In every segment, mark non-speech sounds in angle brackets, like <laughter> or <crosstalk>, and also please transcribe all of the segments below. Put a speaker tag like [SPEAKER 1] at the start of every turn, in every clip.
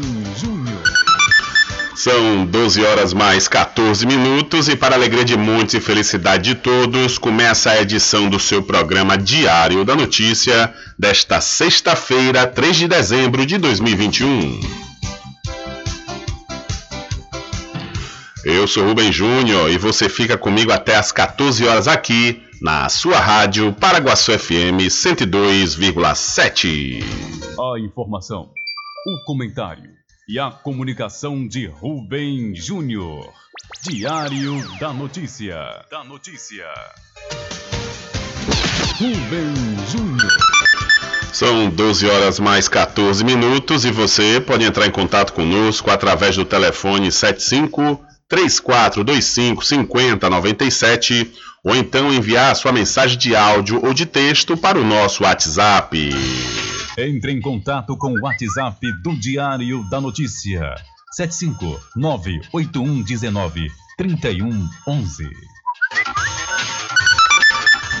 [SPEAKER 1] Júnior.
[SPEAKER 2] São 12 horas mais 14 minutos e para alegria de muitos e felicidade de todos, começa a edição do seu programa Diário da Notícia desta sexta-feira, 3 de dezembro de 2021. Eu sou Rubem Júnior e você fica comigo até às 14 horas aqui na sua rádio Paraguaçu FM 102,7.
[SPEAKER 1] A informação, o comentário e a comunicação de Rubem Júnior. Diário da Notícia. Da Notícia. Rubem Júnior.
[SPEAKER 2] São 12 horas mais 14 minutos e você pode entrar em contato conosco através do telefone 75 3425 5097 ou então enviar sua mensagem de áudio ou de texto para o nosso WhatsApp.
[SPEAKER 1] Entre em contato com o WhatsApp do Diário da Notícia. 7598119 3111.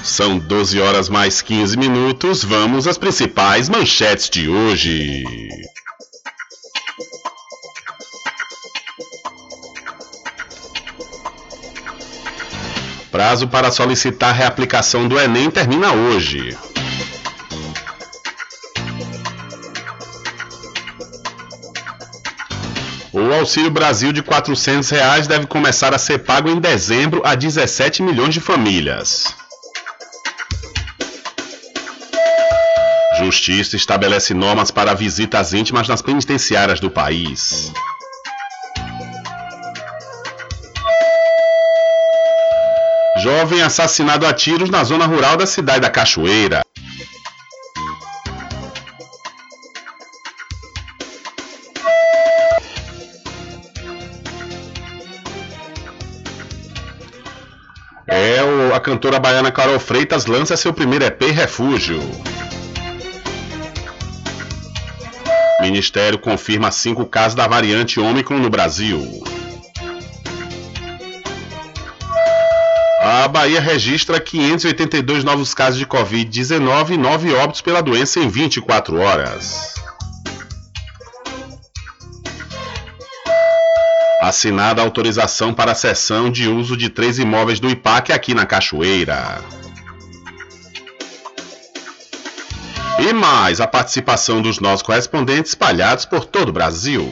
[SPEAKER 2] São 12 horas mais 15 minutos. Vamos às principais manchetes de hoje. Prazo para solicitar reaplicação do Enem termina hoje. Auxílio Brasil de 400 reais deve começar a ser pago em dezembro a 17 milhões de famílias. Justiça estabelece normas para visitas íntimas nas penitenciárias do país. Jovem assassinado a tiros na zona rural da cidade da Cachoeira. Cantora baiana Carol Freitas lança seu primeiro EP Refúgio. Ministério confirma cinco casos da variante Ômicron no Brasil. A Bahia registra 582 novos casos de Covid-19 e 9 óbitos pela doença em 24 horas. Assinada a autorização para a cessão de uso de três imóveis do IPAC aqui na Cachoeira. E mais a participação dos nossos correspondentes espalhados por todo o Brasil.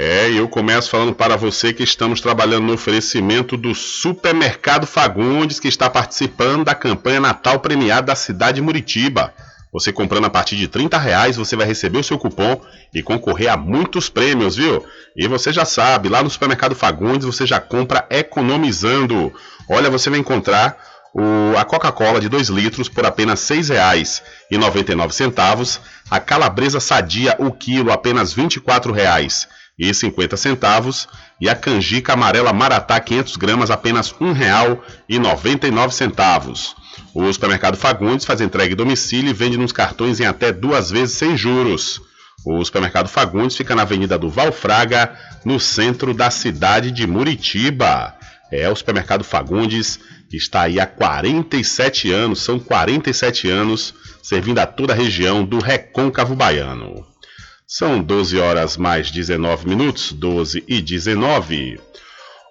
[SPEAKER 2] É, eu começo falando para você que estamos trabalhando no oferecimento do Supermercado Fagundes, que está participando da campanha Natal Premiada da cidade de Muritiba. Você comprando a partir de 30 reais, você vai receber o seu cupom e concorrer a muitos prêmios, viu? E você já sabe, lá no Supermercado Fagundes você já compra economizando. Olha, você vai encontrar o, a Coca-Cola de 2 litros por apenas R$ 6,99, a calabresa sadia o quilo apenas R$ 24,00 e 50 centavos e a canjica amarela Maratá 500 gramas apenas R$ 1,99. O supermercado Fagundes faz entrega em domicílio e vende nos cartões em até duas vezes sem juros. O supermercado Fagundes fica na Avenida do Valfraga, no centro da cidade de Muritiba. É o supermercado Fagundes que está aí há 47 anos, são 47 anos servindo a toda a região do Recôncavo Baiano. São 12 horas mais 19 minutos, 12 e 19.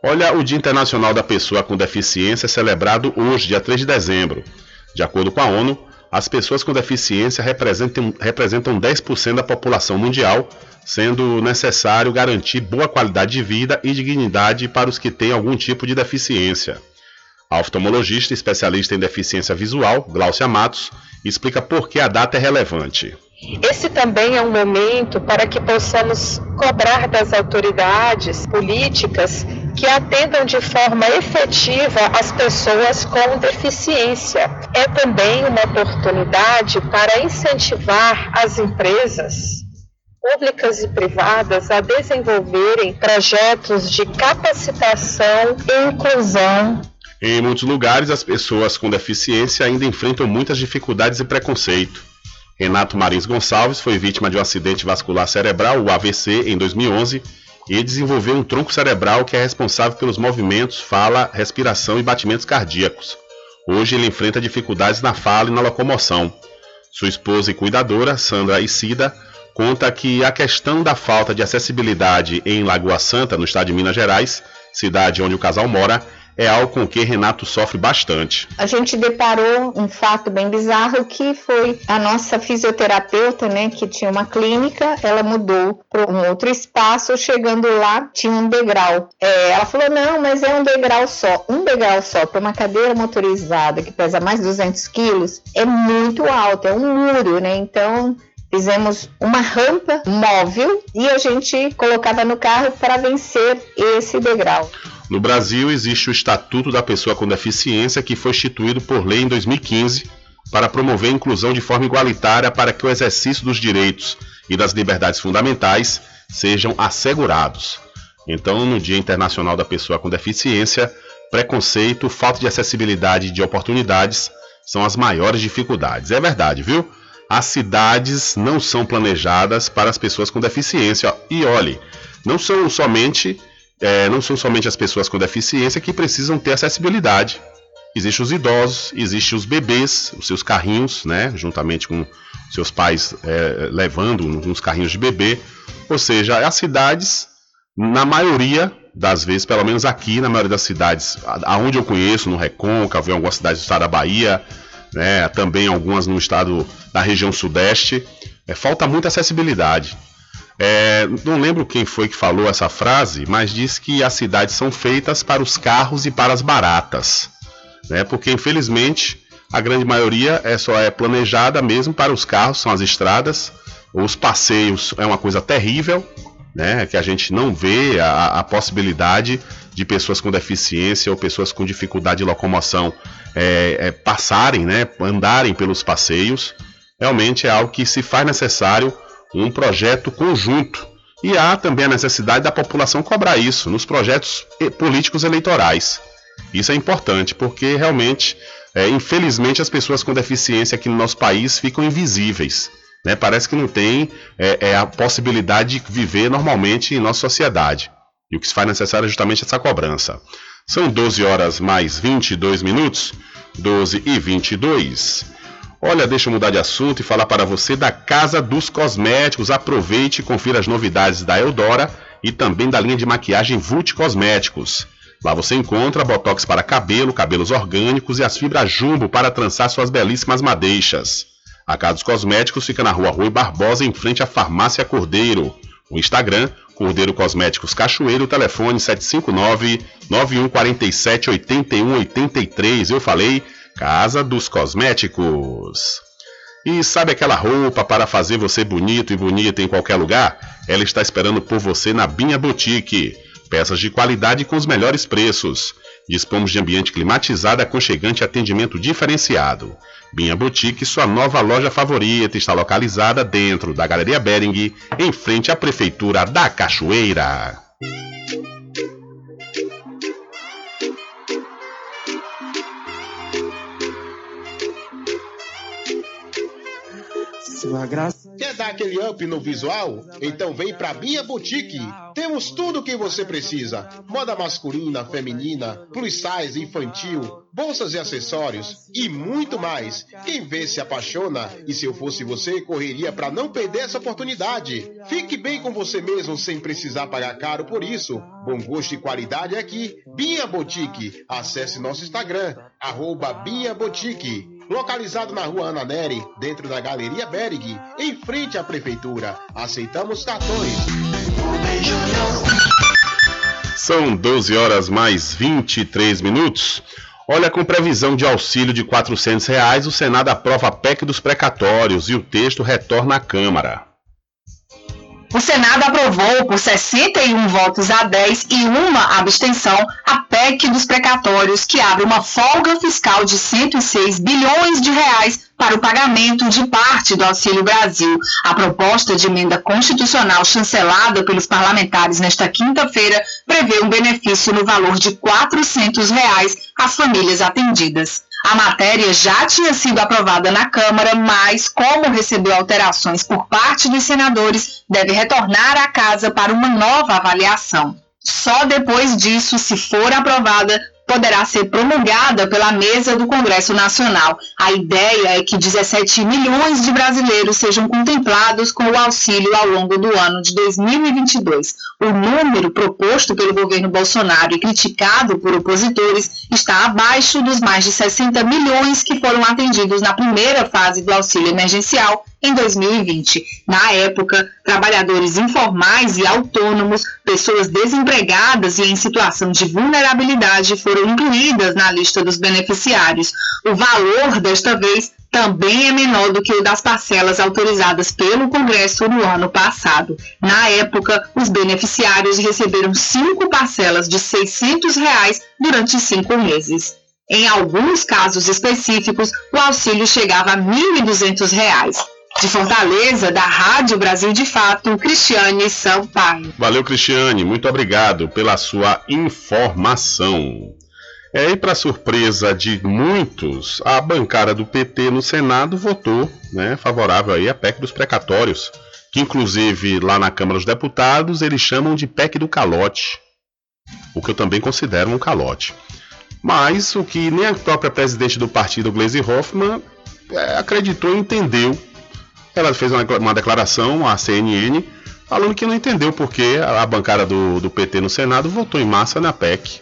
[SPEAKER 2] Olha, o Dia Internacional da Pessoa com Deficiência é celebrado hoje, dia 3 de dezembro. De acordo com a ONU, as pessoas com deficiência representam, representam 10% da população mundial, sendo necessário garantir boa qualidade de vida e dignidade para os que têm algum tipo de deficiência. A oftalmologista especialista em deficiência visual, Glaucia Matos, explica por que a data é relevante.
[SPEAKER 3] Esse também é um momento para que possamos cobrar das autoridades políticas que atendam de forma efetiva as pessoas com deficiência. É também uma oportunidade para incentivar as empresas públicas e privadas a desenvolverem projetos de capacitação e inclusão
[SPEAKER 2] em muitos lugares, as pessoas com deficiência ainda enfrentam muitas dificuldades e preconceito. Renato Marins Gonçalves foi vítima de um acidente vascular cerebral, o AVC, em 2011 e desenvolveu um tronco cerebral que é responsável pelos movimentos, fala, respiração e batimentos cardíacos. Hoje ele enfrenta dificuldades na fala e na locomoção. Sua esposa e cuidadora, Sandra Isida, conta que a questão da falta de acessibilidade em Lagoa Santa, no estado de Minas Gerais, cidade onde o casal mora, é algo com que Renato sofre bastante.
[SPEAKER 3] A gente deparou um fato bem bizarro que foi a nossa fisioterapeuta, né, que tinha uma clínica, ela mudou para um outro espaço, chegando lá tinha um degrau. É, ela falou não, mas é um degrau só, um degrau só para uma cadeira motorizada que pesa mais de 200 quilos é muito alto, é um muro, né? Então Fizemos uma rampa móvel e a gente colocava no carro para vencer esse degrau.
[SPEAKER 2] No Brasil, existe o Estatuto da Pessoa com Deficiência, que foi instituído por lei em 2015 para promover a inclusão de forma igualitária para que o exercício dos direitos e das liberdades fundamentais sejam assegurados. Então, no Dia Internacional da Pessoa com Deficiência, preconceito, falta de acessibilidade de oportunidades são as maiores dificuldades. É verdade, viu? as cidades não são planejadas para as pessoas com deficiência. E olhe, não são somente é, não são somente as pessoas com deficiência que precisam ter acessibilidade. Existem os idosos, existem os bebês, os seus carrinhos, né, juntamente com seus pais é, levando uns carrinhos de bebê. Ou seja, as cidades, na maioria das vezes, pelo menos aqui, na maioria das cidades, aonde eu conheço, no Recôncavo, em algumas cidades do estado da Bahia, né, também algumas no estado da região sudeste. É, falta muita acessibilidade. É, não lembro quem foi que falou essa frase, mas diz que as cidades são feitas para os carros e para as baratas, né? Porque infelizmente a grande maioria é só é planejada mesmo para os carros, são as estradas. Os passeios é uma coisa terrível, né? Que a gente não vê a, a possibilidade de pessoas com deficiência ou pessoas com dificuldade de locomoção é, é, passarem, né, andarem pelos passeios, realmente é algo que se faz necessário um projeto conjunto. E há também a necessidade da população cobrar isso nos projetos políticos eleitorais. Isso é importante, porque realmente, é, infelizmente, as pessoas com deficiência aqui no nosso país ficam invisíveis. Né? Parece que não tem é, é, a possibilidade de viver normalmente em nossa sociedade. E o que se faz necessário é justamente essa cobrança. São 12 horas mais 22 minutos. 12 e 22. Olha, deixa eu mudar de assunto e falar para você da Casa dos Cosméticos. Aproveite e confira as novidades da Eudora e também da linha de maquiagem Vult Cosméticos. Lá você encontra botox para cabelo, cabelos orgânicos e as fibras jumbo para trançar suas belíssimas madeixas. A Casa dos Cosméticos fica na rua Rui Barbosa, em frente à Farmácia Cordeiro. O Instagram, Cordeiro Cosméticos Cachoeiro, telefone 759-9147-8183. Eu falei, Casa dos Cosméticos. E sabe aquela roupa para fazer você bonito e bonita em qualquer lugar? Ela está esperando por você na Binha Boutique. Peças de qualidade com os melhores preços. Dispomos de ambiente climatizado, aconchegante e atendimento diferenciado. Binha Boutique, sua nova loja favorita, está localizada dentro da Galeria Bering, em frente à Prefeitura da Cachoeira.
[SPEAKER 4] Sua graça Quer dar aquele up no visual? Então vem pra minha boutique. Temos tudo o que você precisa: moda masculina, feminina, plus size, infantil, bolsas e acessórios e muito mais. Quem vê se apaixona e se eu fosse você, correria para não perder essa oportunidade. Fique bem com você mesmo sem precisar pagar caro por isso. Bom gosto e qualidade aqui. Binha Boutique. Acesse nosso Instagram, arroba Binha Boutique localizado na rua Ana Neri, dentro da Galeria Berg, em frente à Prefeitura. Aceitamos cartões.
[SPEAKER 2] São 12 horas mais 23 minutos. Olha, com previsão de auxílio de 400 reais, o Senado aprova a PEC dos precatórios e o texto retorna à Câmara.
[SPEAKER 5] O Senado aprovou por 61 votos a 10 e uma abstenção a PEC dos precatórios, que abre uma folga fiscal de 106 bilhões de reais para o pagamento de parte do Auxílio Brasil. A proposta de emenda constitucional chancelada pelos parlamentares nesta quinta-feira prevê um benefício no valor de 400 reais às famílias atendidas. A matéria já tinha sido aprovada na Câmara, mas, como recebeu alterações por parte dos senadores, deve retornar à casa para uma nova avaliação. Só depois disso, se for aprovada,
[SPEAKER 6] poderá ser promulgada pela mesa do Congresso Nacional. A ideia é que 17 milhões de brasileiros sejam contemplados com o auxílio ao longo do ano de 2022. O número proposto pelo governo Bolsonaro e criticado por opositores está abaixo dos mais de 60 milhões que foram atendidos na primeira fase do auxílio emergencial em 2020. Na época, trabalhadores informais e autônomos, pessoas desempregadas e em situação de vulnerabilidade foram incluídas na lista dos beneficiários. O valor, desta vez, também é menor do que o das parcelas autorizadas pelo Congresso no ano passado. Na época, os beneficiários receberam cinco parcelas de 600 reais durante cinco meses. Em alguns casos específicos, o auxílio chegava a R$ 1.200. De Fortaleza, da Rádio Brasil de Fato, Cristiane Sampaio.
[SPEAKER 2] Valeu, Cristiane. Muito obrigado pela sua informação. É, e para surpresa de muitos, a bancada do PT no Senado votou né, favorável aí à PEC dos precatórios, que inclusive lá na Câmara dos Deputados eles chamam de PEC do calote, o que eu também considero um calote. Mas o que nem a própria presidente do partido, Gleisi Hoffmann, é, acreditou e entendeu ela fez uma, uma declaração à CNN falando que não entendeu porque a, a bancada do, do PT no Senado votou em massa na PEC.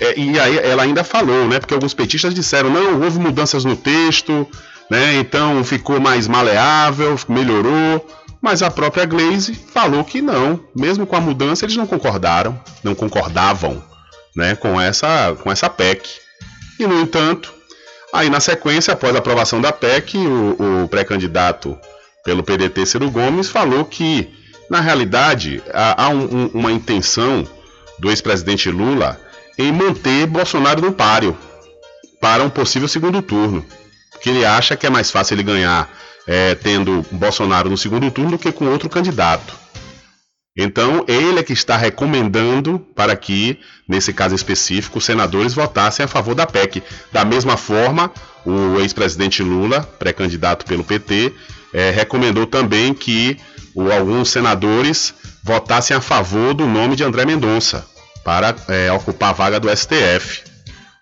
[SPEAKER 2] É, e aí ela ainda falou, né? Porque alguns petistas disseram, não, houve mudanças no texto, né? Então ficou mais maleável, melhorou. Mas a própria Glaze falou que não, mesmo com a mudança eles não concordaram, não concordavam, né? Com essa, com essa PEC. E no entanto, aí na sequência, após a aprovação da PEC, o, o pré-candidato pelo PDT Ciro Gomes, falou que, na realidade, há, um, uma intenção do ex-presidente Lula em manter Bolsonaro no páreo para um possível segundo turno. Que ele acha que é mais fácil ele ganhar é, tendo Bolsonaro no segundo turno do que com outro candidato. Então, ele é que está recomendando para que, nesse caso específico, os senadores votassem a favor da PEC. Da mesma forma, o ex-presidente Lula, pré-candidato pelo PT, é, recomendou também que o, alguns senadores votassem a favor do nome de André Mendonça para é, ocupar a vaga do STF.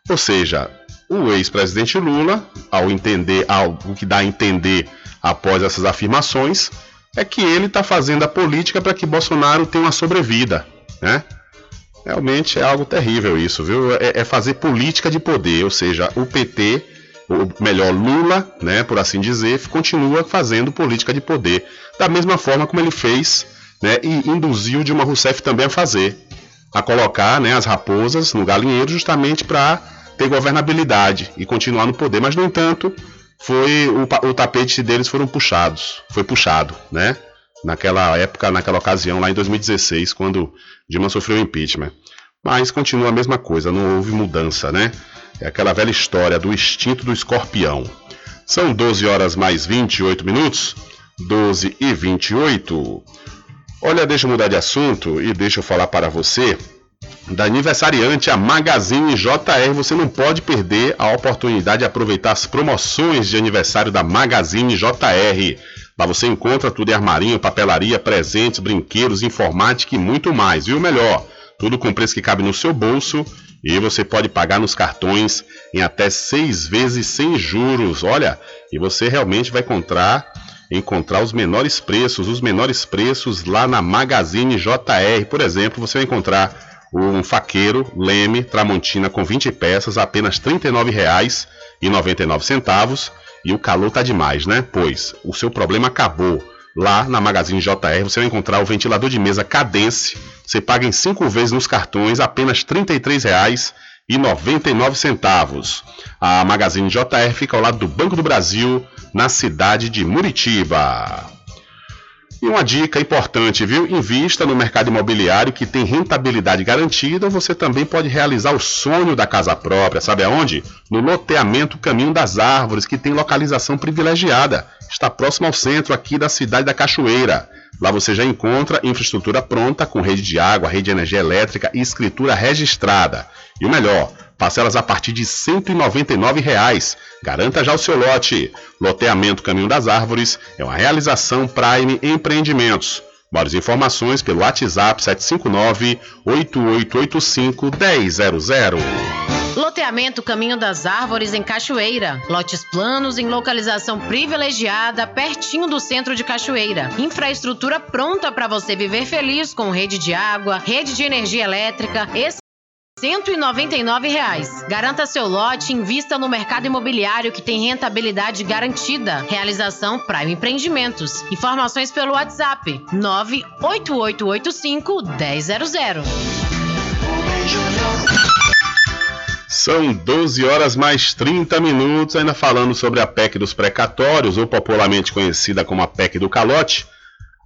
[SPEAKER 2] Ou seja, o ex-presidente Lula, ao entender algo que dá a entender após essas afirmações, é que ele está fazendo a política para que Bolsonaro tenha uma sobrevida, né? Realmente é algo terrível isso, viu? É, é fazer política de poder, ou seja, o PT ou melhor, Lula, né, por assim dizer, continua fazendo política de poder, da mesma forma como ele fez né, e induziu Dilma Rousseff também a fazer, a colocar né, as raposas no galinheiro justamente para ter governabilidade e continuar no poder. Mas, no entanto, foi o, o tapete deles foram puxados, foi puxado, né? Naquela época, naquela ocasião, lá em 2016, quando Dilma sofreu impeachment. Mas continua a mesma coisa, não houve mudança, né? É aquela velha história do instinto do escorpião. São 12 horas mais 28 minutos. 12 e 28. Olha, deixa eu mudar de assunto e deixa eu falar para você da aniversariante a Magazine JR. Você não pode perder a oportunidade de aproveitar as promoções de aniversário da Magazine JR. Lá você encontra tudo em armarinho, papelaria, presentes, brinquedos, informática e muito mais. E o melhor, tudo com preço que cabe no seu bolso e você pode pagar nos cartões em até seis vezes sem juros. Olha, e você realmente vai encontrar encontrar os menores preços, os menores preços lá na Magazine JR. Por exemplo, você vai encontrar um faqueiro Leme Tramontina com 20 peças apenas R$ 39,99. E o calor tá demais, né? Pois o seu problema acabou. Lá na Magazine JR você vai encontrar o ventilador de mesa Cadence você paga em cinco vezes nos cartões apenas R$ 33,99. A Magazine JR fica ao lado do Banco do Brasil, na cidade de Muritiba. E uma dica importante, viu? Invista no mercado imobiliário que tem rentabilidade garantida. Você também pode realizar o sonho da casa própria. Sabe aonde? No loteamento Caminho das Árvores, que tem localização privilegiada. Está próximo ao centro aqui da cidade da Cachoeira. Lá você já encontra infraestrutura pronta com rede de água, rede de energia elétrica e escritura registrada. E o melhor, parcelas a partir de 199 reais. Garanta já o seu lote. Loteamento Caminho das Árvores é uma realização Prime Empreendimentos. Mais informações pelo WhatsApp 759 8885 100.
[SPEAKER 7] Loteamento Caminho das Árvores em Cachoeira. Lotes planos em localização privilegiada, pertinho do centro de Cachoeira. Infraestrutura pronta para você viver feliz com rede de água, rede de energia elétrica. Esse 199 reais. Garanta seu lote e invista no mercado imobiliário que tem rentabilidade garantida. Realização Prime Empreendimentos. Informações pelo WhatsApp 98885 1000.
[SPEAKER 2] São 12 horas mais 30 minutos, ainda falando sobre a PEC dos precatórios, ou popularmente conhecida como a PEC do calote.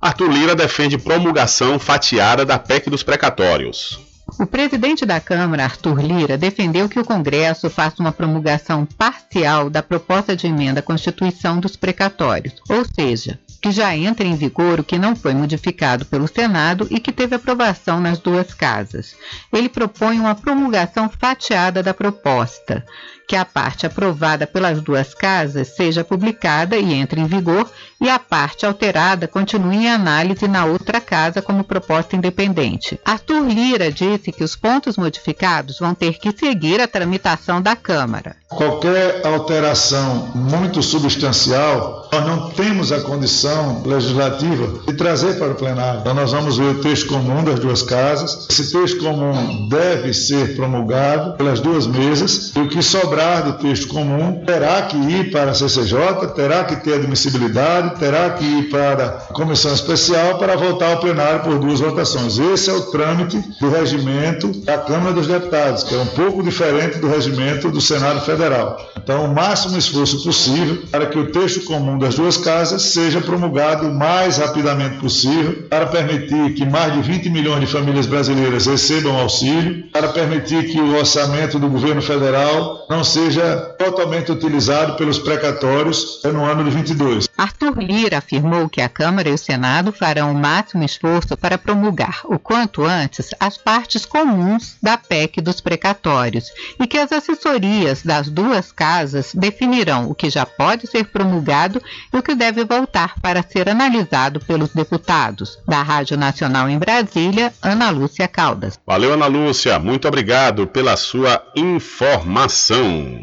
[SPEAKER 2] Arthur Lira defende promulgação fatiada da PEC dos precatórios.
[SPEAKER 8] O presidente da Câmara, Arthur Lira, defendeu que o Congresso faça uma promulgação parcial da proposta de emenda à Constituição dos precatórios, ou seja, que já entre em vigor o que não foi modificado pelo Senado e que teve aprovação nas duas casas. Ele propõe uma promulgação fatiada da proposta, que a parte aprovada pelas duas casas seja publicada e entre em vigor e a parte alterada continue em análise na outra casa como proposta independente. Arthur Lira disse que os pontos modificados vão ter que seguir a tramitação da Câmara.
[SPEAKER 9] Qualquer alteração muito substancial, nós não temos a condição legislativa de trazer para o plenário. Então nós vamos ver o texto comum das duas casas. Esse texto comum deve ser promulgado pelas duas mesas e o que sobrar do texto comum terá que ir para a CCJ, terá que ter admissibilidade, terá que ir para a comissão especial para voltar ao plenário por duas votações. Esse é o trâmite do regimento da Câmara dos Deputados, que é um pouco diferente do regimento do Senado. Federal. Então, o máximo esforço possível para que o texto comum das duas casas seja promulgado o mais rapidamente possível, para permitir que mais de 20 milhões de famílias brasileiras recebam auxílio, para permitir que o orçamento do governo federal não seja totalmente utilizado pelos precatórios no ano de 22.
[SPEAKER 8] Arthur Lira afirmou que a Câmara e o Senado farão o máximo esforço para promulgar, o quanto antes, as partes comuns da PEC dos precatórios e que as assessorias das as duas casas definirão o que já pode ser promulgado e o que deve voltar para ser analisado pelos deputados. Da Rádio Nacional em Brasília, Ana Lúcia Caldas.
[SPEAKER 2] Valeu, Ana Lúcia. Muito obrigado pela sua informação.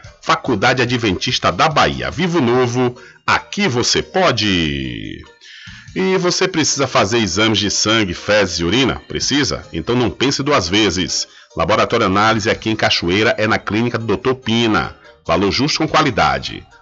[SPEAKER 2] Faculdade Adventista da Bahia. Vivo Novo, aqui você pode! E você precisa fazer exames de sangue, fezes e urina? Precisa? Então não pense duas vezes. Laboratório Análise aqui em Cachoeira é na clínica do Dr. Pina. Valor justo com qualidade.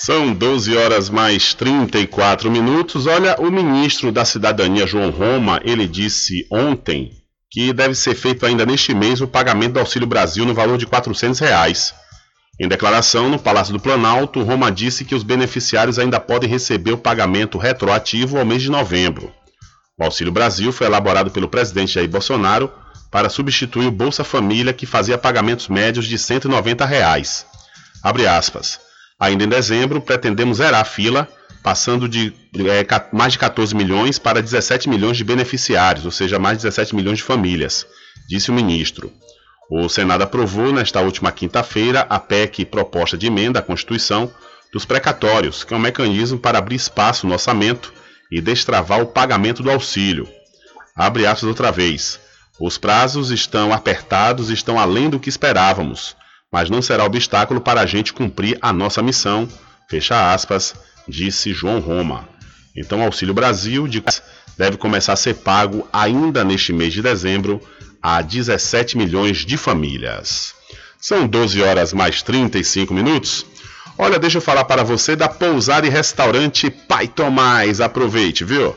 [SPEAKER 2] São 12 horas mais 34 minutos. Olha, o ministro da Cidadania, João Roma, ele disse ontem que deve ser feito ainda neste mês o pagamento do Auxílio Brasil no valor de 400 reais. Em declaração no Palácio do Planalto, Roma disse que os beneficiários ainda podem receber o pagamento retroativo ao mês de novembro. O Auxílio Brasil foi elaborado pelo presidente Jair Bolsonaro para substituir o Bolsa Família, que fazia pagamentos médios de 190 reais. Abre aspas. Ainda em dezembro, pretendemos zerar a fila, passando de é, mais de 14 milhões para 17 milhões de beneficiários, ou seja, mais de 17 milhões de famílias, disse o ministro. O Senado aprovou nesta última quinta-feira a PEC proposta de emenda à Constituição dos precatórios, que é um mecanismo para abrir espaço no orçamento e destravar o pagamento do auxílio. Abre aspas outra vez. Os prazos estão apertados e estão além do que esperávamos, mas não será obstáculo para a gente cumprir a nossa missão, fecha aspas, disse João Roma. Então, o Auxílio Brasil de deve começar a ser pago ainda neste mês de dezembro a 17 milhões de famílias. São 12 horas mais 35 minutos. Olha, deixa eu falar para você da pousada e restaurante Pai Tomás. Aproveite, viu?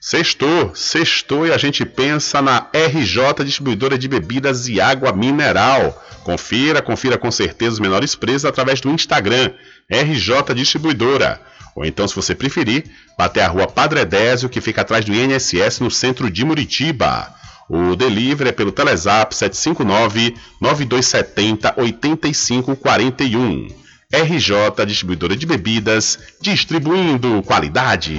[SPEAKER 2] Sextou, sextou e a gente pensa na RJ Distribuidora de Bebidas e Água Mineral. Confira, confira com certeza os menores preços através do Instagram, RJ Distribuidora. Ou então, se você preferir, até a rua Padre Désio, que fica atrás do INSS no centro de Muritiba. O delivery é pelo Telezap 759-9270-8541. RJ Distribuidora de Bebidas, distribuindo qualidade.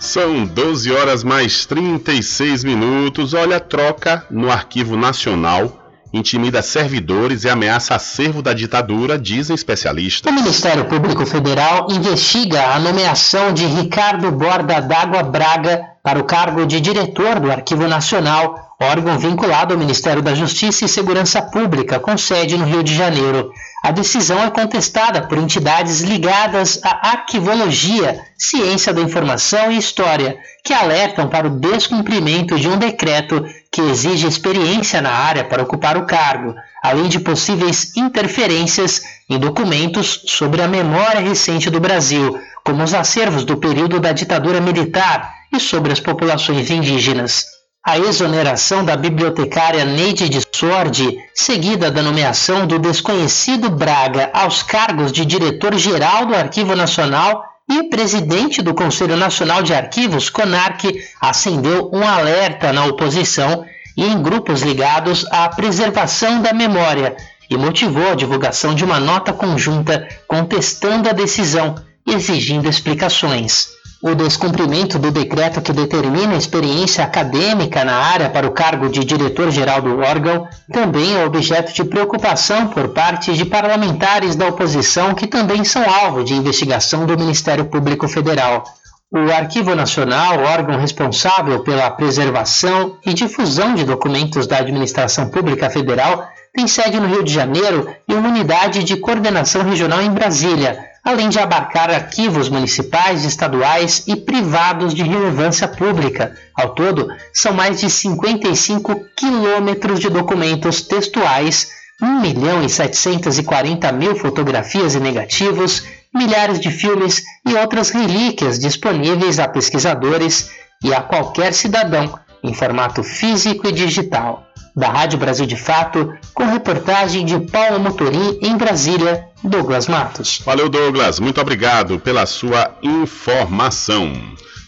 [SPEAKER 2] São 12 horas mais 36 minutos. Olha, troca no Arquivo Nacional intimida servidores e ameaça acervo da ditadura, dizem especialistas.
[SPEAKER 10] O Ministério Público Federal investiga a nomeação de Ricardo Borda d'Água Braga para o cargo de diretor do Arquivo Nacional, órgão vinculado ao Ministério da Justiça e Segurança Pública, com sede no Rio de Janeiro. A decisão é contestada por entidades ligadas à arquivologia, ciência da informação e história, que alertam para o descumprimento de um decreto que exige experiência na área para ocupar o cargo, além de possíveis interferências em documentos sobre a memória recente do Brasil, como os acervos do período da ditadura militar e sobre as populações indígenas. A exoneração da bibliotecária Neide de Sordi, seguida da nomeação do desconhecido Braga aos cargos de diretor-geral do Arquivo Nacional e presidente do Conselho Nacional de Arquivos, CONARC, acendeu um alerta na oposição e em grupos ligados à preservação da memória e motivou a divulgação de uma nota conjunta contestando a decisão exigindo explicações. O descumprimento do decreto que determina a experiência acadêmica na área para o cargo de diretor-geral do órgão também é objeto de preocupação por parte de parlamentares da oposição que também são alvo de investigação do Ministério Público Federal. O Arquivo Nacional, órgão responsável pela preservação e difusão de documentos da Administração Pública Federal, tem sede no Rio de Janeiro e uma unidade de coordenação regional em Brasília além de abarcar arquivos municipais, estaduais e privados de relevância pública. Ao todo, são mais de 55 quilômetros de documentos textuais, 1 milhão e 740 mil fotografias e negativos, milhares de filmes e outras relíquias disponíveis a pesquisadores e a qualquer cidadão em formato físico e digital da Rádio Brasil de Fato, com reportagem de Paulo Motorim em Brasília, Douglas Matos.
[SPEAKER 2] Valeu, Douglas. Muito obrigado pela sua informação.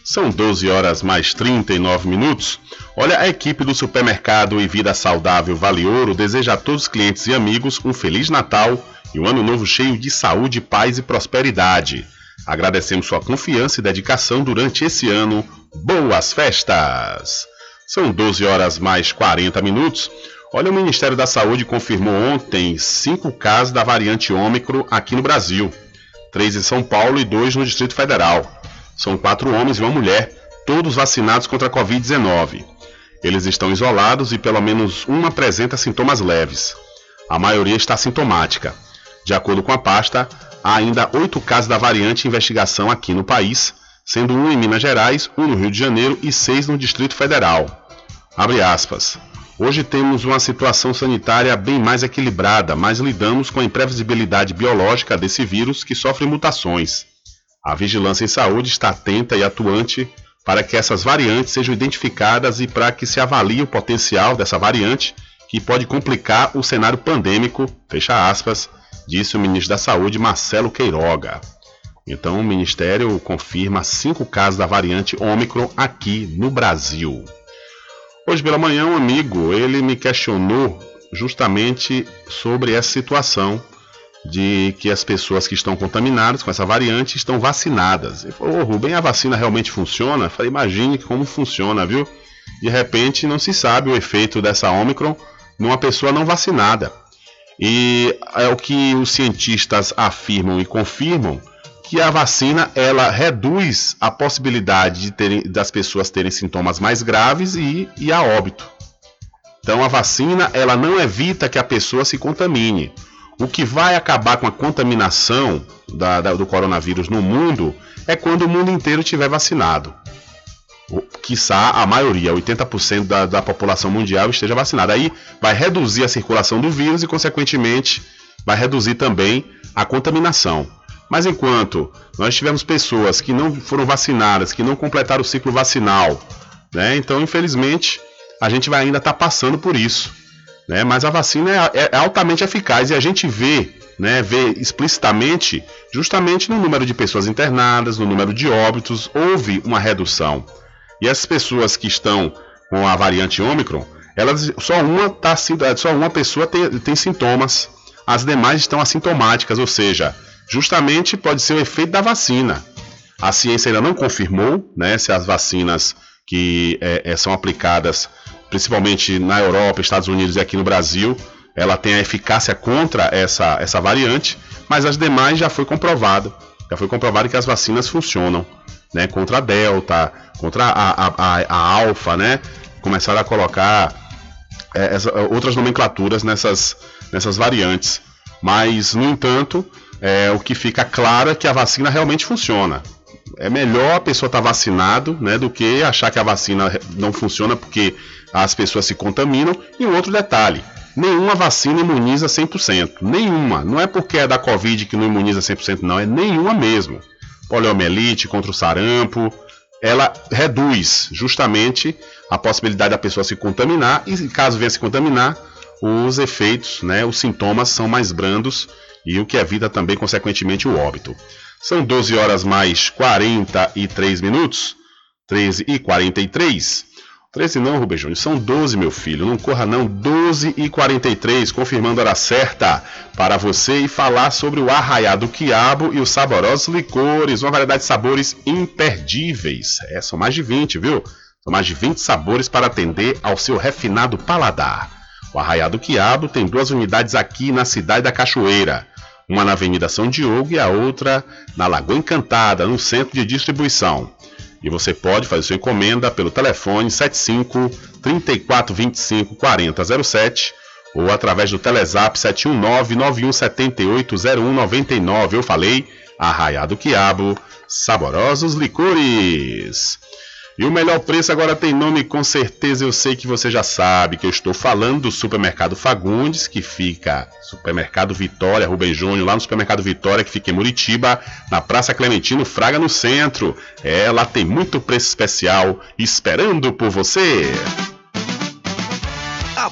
[SPEAKER 2] São 12 horas mais 39 minutos. Olha, a equipe do supermercado e Vida Saudável Vale Ouro deseja a todos os clientes e amigos um Feliz Natal e um ano novo cheio de saúde, paz e prosperidade. Agradecemos sua confiança e dedicação durante esse ano. Boas festas! São 12 horas mais 40 minutos. Olha, o Ministério da Saúde confirmou ontem cinco casos da variante Ômicron aqui no Brasil. Três em São Paulo e dois no Distrito Federal. São quatro homens e uma mulher, todos vacinados contra a Covid-19. Eles estão isolados e pelo menos um apresenta sintomas leves. A maioria está sintomática. De acordo com a pasta, há ainda oito casos da variante em investigação aqui no país, sendo um em Minas Gerais, um no Rio de Janeiro e seis no Distrito Federal. Hoje temos uma situação sanitária bem mais equilibrada, mas lidamos com a imprevisibilidade biológica desse vírus que sofre mutações. A vigilância em saúde está atenta e atuante para que essas variantes sejam identificadas e para que se avalie o potencial dessa variante que pode complicar o cenário pandêmico, fecha aspas, disse o ministro da Saúde Marcelo Queiroga. Então o ministério confirma cinco casos da variante Ômicron aqui no Brasil. Hoje pela manhã um amigo, ele me questionou justamente sobre essa situação de que as pessoas que estão contaminadas com essa variante estão vacinadas. Ele falou, oh, Rubem, a vacina realmente funciona? Eu falei, imagine como funciona, viu? De repente não se sabe o efeito dessa Omicron numa pessoa não vacinada. E é o que os cientistas afirmam e confirmam que a vacina ela reduz a possibilidade de terem, das pessoas terem sintomas mais graves e, e a óbito. Então a vacina ela não evita que a pessoa se contamine. O que vai acabar com a contaminação da, da, do coronavírus no mundo é quando o mundo inteiro estiver vacinado. O, quiçá a maioria, 80% da, da população mundial esteja vacinada. Aí vai reduzir a circulação do vírus e, consequentemente, vai reduzir também a contaminação. Mas enquanto nós tivermos pessoas que não foram vacinadas, que não completaram o ciclo vacinal, né, então infelizmente a gente vai ainda estar tá passando por isso. Né? Mas a vacina é, é altamente eficaz e a gente vê, né, vê explicitamente, justamente no número de pessoas internadas, no número de óbitos, houve uma redução. E essas pessoas que estão com a variante Ômicron, elas só uma tá, só uma pessoa tem, tem sintomas, as demais estão assintomáticas, ou seja, justamente pode ser o efeito da vacina. A ciência ainda não confirmou né, se as vacinas que é, é, são aplicadas principalmente na Europa, Estados Unidos e aqui no Brasil, ela tem a eficácia contra essa, essa variante, mas as demais já foi comprovado. Já foi comprovado que as vacinas funcionam, né? Contra a Delta, contra a, a, a, a Alfa, né? Começaram a colocar é, essa, outras nomenclaturas nessas, nessas variantes. Mas, no entanto, é, o que fica claro é que a vacina realmente funciona é melhor a pessoa estar tá vacinado, né, do que achar que a vacina não funciona porque as pessoas se contaminam. E um outro detalhe, nenhuma vacina imuniza 100%, nenhuma. Não é porque é da Covid que não imuniza 100%, não, é nenhuma mesmo. Poliomielite contra o sarampo, ela reduz justamente a possibilidade da pessoa se contaminar e caso venha se contaminar, os efeitos, né, os sintomas são mais brandos e o que evita também consequentemente o óbito. São 12 horas mais 43 minutos. 13 e 43. 13 não, Rubem Júnior, são 12, meu filho. Não corra não, 12 e 43, confirmando a hora certa para você e falar sobre o arraiado quiabo e os saborosos licores, uma variedade de sabores imperdíveis. É, são mais de 20, viu? São mais de 20 sabores para atender ao seu refinado paladar. O arraiado quiabo tem duas unidades aqui na cidade da Cachoeira uma na Avenida São Diogo e a outra na Lagoa Encantada, no centro de distribuição. E você pode fazer sua encomenda pelo telefone 75 3425 4007 ou através do Telezap 719 9178 0199. Eu falei, Arraiado Quiabo, saborosos licores. E o melhor preço agora tem nome, com certeza eu sei que você já sabe, que eu estou falando do Supermercado Fagundes, que fica Supermercado Vitória, Rubem Júnior, lá no Supermercado Vitória, que fica em Muritiba, na Praça Clementino Fraga, no centro. É, lá tem muito preço especial esperando por você.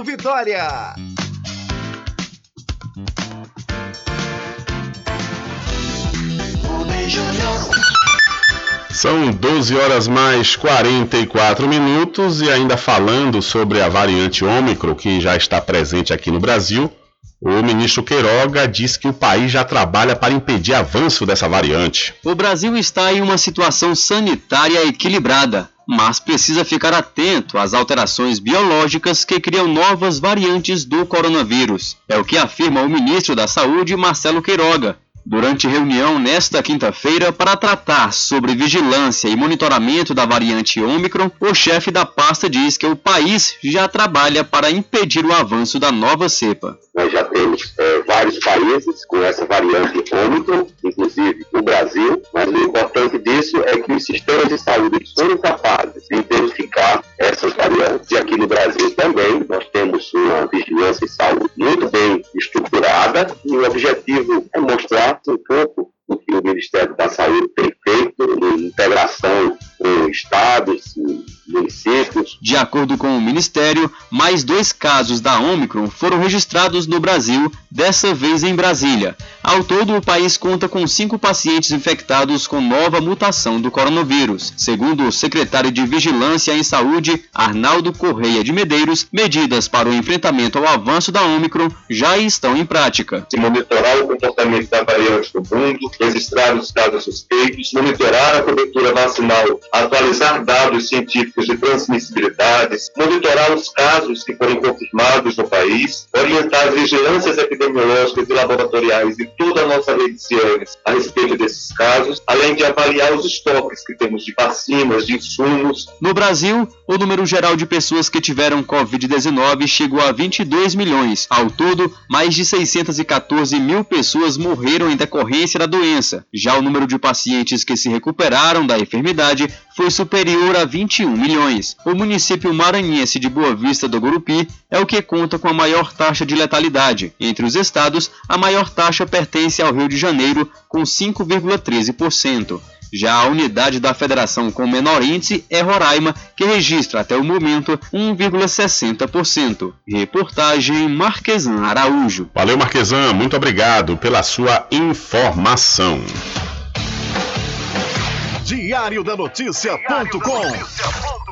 [SPEAKER 11] Vitória.
[SPEAKER 2] São 12 horas mais 44 minutos e ainda falando sobre a variante Ômicron que já está presente aqui no Brasil, o ministro Queiroga diz que o país já trabalha para impedir avanço dessa variante.
[SPEAKER 12] O Brasil está em uma situação sanitária equilibrada, mas precisa ficar atento às alterações biológicas que criam novas variantes do coronavírus. É o que afirma o ministro da Saúde, Marcelo Queiroga, Durante reunião nesta quinta-feira para tratar sobre vigilância e monitoramento da variante Ômicron, o chefe da pasta diz que o país já trabalha para impedir o avanço da nova cepa.
[SPEAKER 13] Nós já temos é, vários países com essa variante Ômicron, inclusive o Brasil, mas o importante disso é que os sistemas de saúde foram capazes de identificar essas variantes. E aqui no Brasil também nós temos uma vigilância em saúde muito bem estruturada e o objetivo é mostrar um pouco do que o Ministério da Saúde tem feito em integração com estados,
[SPEAKER 12] De acordo com o Ministério, mais dois casos da Omicron foram registrados no Brasil, dessa vez em Brasília. Ao todo, o país conta com cinco pacientes infectados com nova mutação do coronavírus. Segundo o secretário de Vigilância em Saúde, Arnaldo Correia de Medeiros, medidas para o enfrentamento ao avanço da Omicron já estão em prática.
[SPEAKER 13] Se monitorar o comportamento da variante no mundo, registrar os casos suspeitos, monitorar a cobertura vacinal, atualizar dados científicos de transmissibilidades, monitorar os casos que forem confirmados no país, orientar as vigilâncias epidemiológicas e laboratoriais de toda a nossa rede de ciências a respeito desses casos, além de avaliar os estoques que temos de vacinas, de insumos.
[SPEAKER 12] No Brasil, o número geral de pessoas que tiveram Covid-19 chegou a 22 milhões. Ao todo, mais de 614 mil pessoas morreram em decorrência da doença. Já o número de pacientes que se recuperaram da enfermidade foi superior a 21 milhões. O município maranhense de Boa Vista do Gurupi é o que conta com a maior taxa de letalidade. Entre os estados, a maior taxa pertence ao Rio de Janeiro, com 5,13%. Já a unidade da federação com menor índice é Roraima, que registra até o momento 1,60%. Reportagem Marquesan Araújo.
[SPEAKER 2] Valeu, Marquesan, muito obrigado pela sua informação.
[SPEAKER 1] Diário da Notícia.com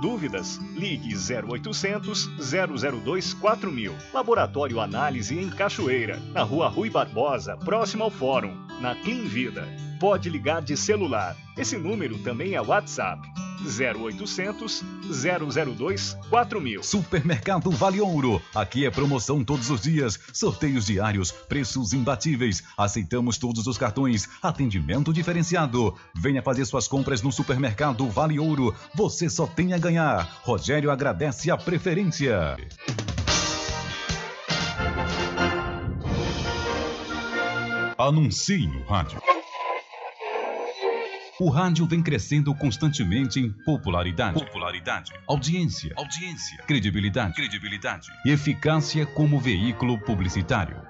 [SPEAKER 14] Dúvidas? Ligue 0800 002 4000. Laboratório Análise em Cachoeira, na Rua Rui Barbosa, próximo ao Fórum, na Clean Vida. Pode ligar de celular. Esse número também é WhatsApp. 0800 002 4000.
[SPEAKER 1] Supermercado Vale Ouro. Aqui é promoção todos os dias, sorteios diários, preços imbatíveis. Aceitamos todos os cartões, atendimento diferenciado. Venha fazer suas compras no Supermercado Vale Ouro. Você só tem a ganhar ganhar. Rogério agradece a preferência. Anuncie no rádio. O rádio vem crescendo constantemente em popularidade, popularidade, audiência, audiência, credibilidade, credibilidade e eficácia como veículo publicitário.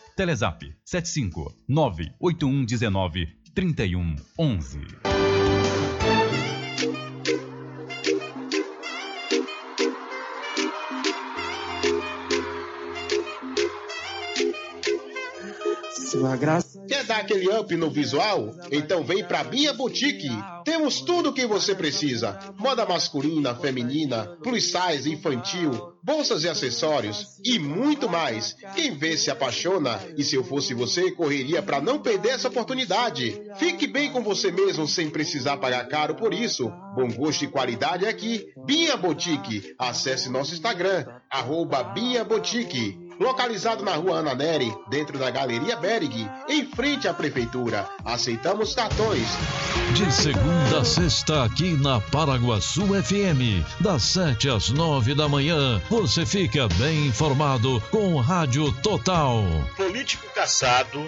[SPEAKER 1] Telezap 75 98119 3111.
[SPEAKER 4] Quer dar aquele up no visual? Então vem pra Bia Boutique. Temos tudo o que você precisa: moda masculina, feminina, plus size, infantil, bolsas e acessórios e muito mais. Quem vê se apaixona e se eu fosse você, correria para não perder essa oportunidade. Fique bem com você mesmo sem precisar pagar caro por isso. Bom gosto e qualidade é aqui. Bia Boutique. Acesse nosso Instagram, arroba Bia Boutique localizado na rua Ana Neri, dentro da Galeria Berg, em frente à Prefeitura. Aceitamos cartões.
[SPEAKER 15] De segunda a sexta, aqui na Paraguaçu FM, das 7 às 9 da manhã, você fica bem informado com Rádio Total.
[SPEAKER 16] Político caçado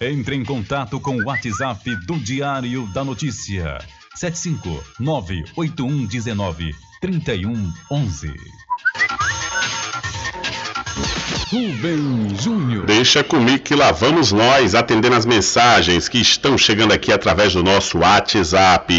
[SPEAKER 1] Entre em contato com o WhatsApp do Diário da Notícia. 759-8119-3111. Rubem Júnior.
[SPEAKER 2] Deixa comigo que lá vamos nós atendendo as mensagens que estão chegando aqui através do nosso WhatsApp.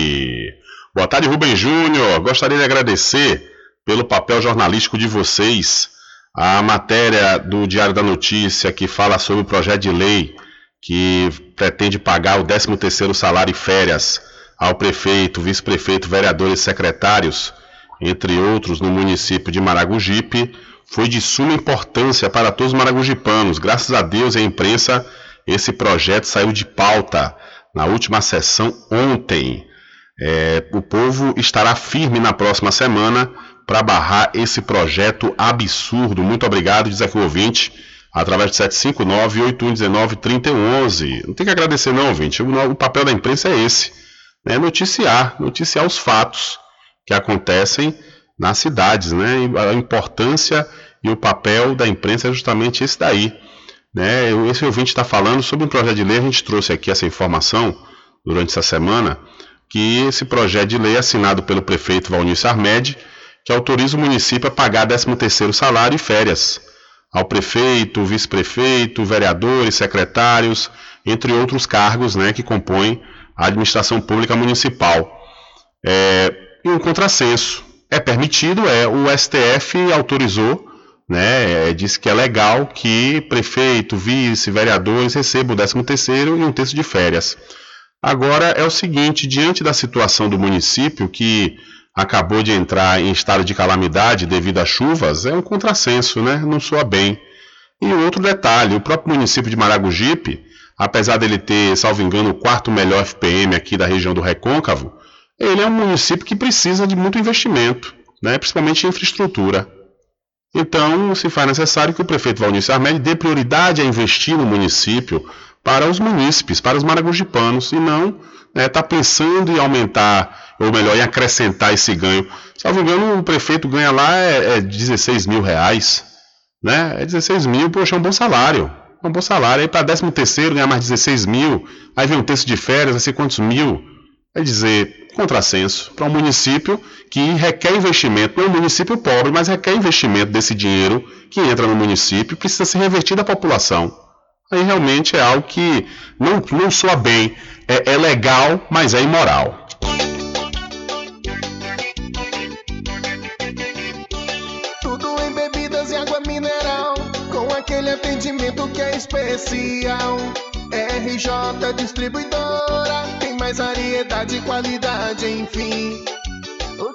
[SPEAKER 2] Boa tarde, Rubem Júnior. Gostaria de agradecer pelo papel jornalístico de vocês. A matéria do Diário da Notícia que fala sobre o projeto de lei que pretende pagar o 13º salário e férias ao prefeito, vice-prefeito, vereadores e secretários, entre outros, no município de Maragogipe, foi de suma importância para todos os maragogipanos. Graças a Deus e à imprensa, esse projeto saiu de pauta na última sessão ontem. É, o povo estará firme na próxima semana para barrar esse projeto absurdo. Muito obrigado, diz aqui o ouvinte através de 759-8119-3011. Não tem que agradecer não, ouvinte. O, o papel da imprensa é esse, né? noticiar, noticiar os fatos que acontecem nas cidades, né? A importância e o papel da imprensa é justamente esse daí. Né? Esse ouvinte está falando sobre um projeto de lei, a gente trouxe aqui essa informação durante essa semana, que esse projeto de lei é assinado pelo prefeito Valnício Armed, que autoriza o município a pagar 13º salário e férias ao prefeito, vice-prefeito, vereadores, secretários, entre outros cargos né, que compõem a administração pública municipal. É, e um contrassenso. É permitido, é, o STF autorizou, né, é, diz que é legal que prefeito, vice, vereadores recebam o 13 terceiro e um terço de férias. Agora é o seguinte, diante da situação do município que acabou de entrar em estado de calamidade devido às chuvas, é um contrassenso, né? Não soa bem. E outro detalhe, o próprio município de Maragogipe, apesar dele ter, salvo engano, o quarto melhor FPM aqui da região do Recôncavo, ele é um município que precisa de muito investimento, né? principalmente em infraestrutura. Então, se faz necessário que o prefeito Valnício Armelli dê prioridade a investir no município para os munícipes, para os maragogipanos, e não está né, tá pensando em aumentar, ou melhor, em acrescentar esse ganho. Salvo engano, o prefeito ganha lá é, é 16 mil reais, né? É 16 mil, poxa, é um bom salário. É um bom salário. Aí para 13 terceiro ganhar mais 16 mil, aí vem um terço de férias, vai ser quantos mil? Quer dizer, contrassenso para um município que requer investimento, não é um município pobre, mas requer investimento desse dinheiro que entra no município precisa ser revertido à população. Aí realmente é algo que não, não soa bem, é, é legal, mas é imoral.
[SPEAKER 17] Tudo em bebidas e água mineral, com aquele atendimento que é especial. RJ Distribuidora, tem mais variedade e qualidade, enfim.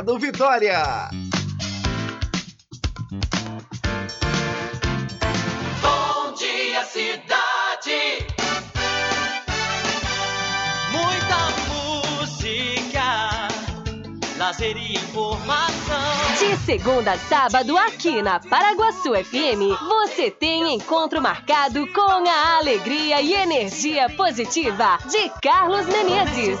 [SPEAKER 11] Vitória.
[SPEAKER 18] Bom dia, cidade. Muita música, lazer e informação.
[SPEAKER 19] De segunda a sábado, aqui na Paraguaçu FM, você tem encontro marcado com a alegria e energia positiva de Carlos Menezes.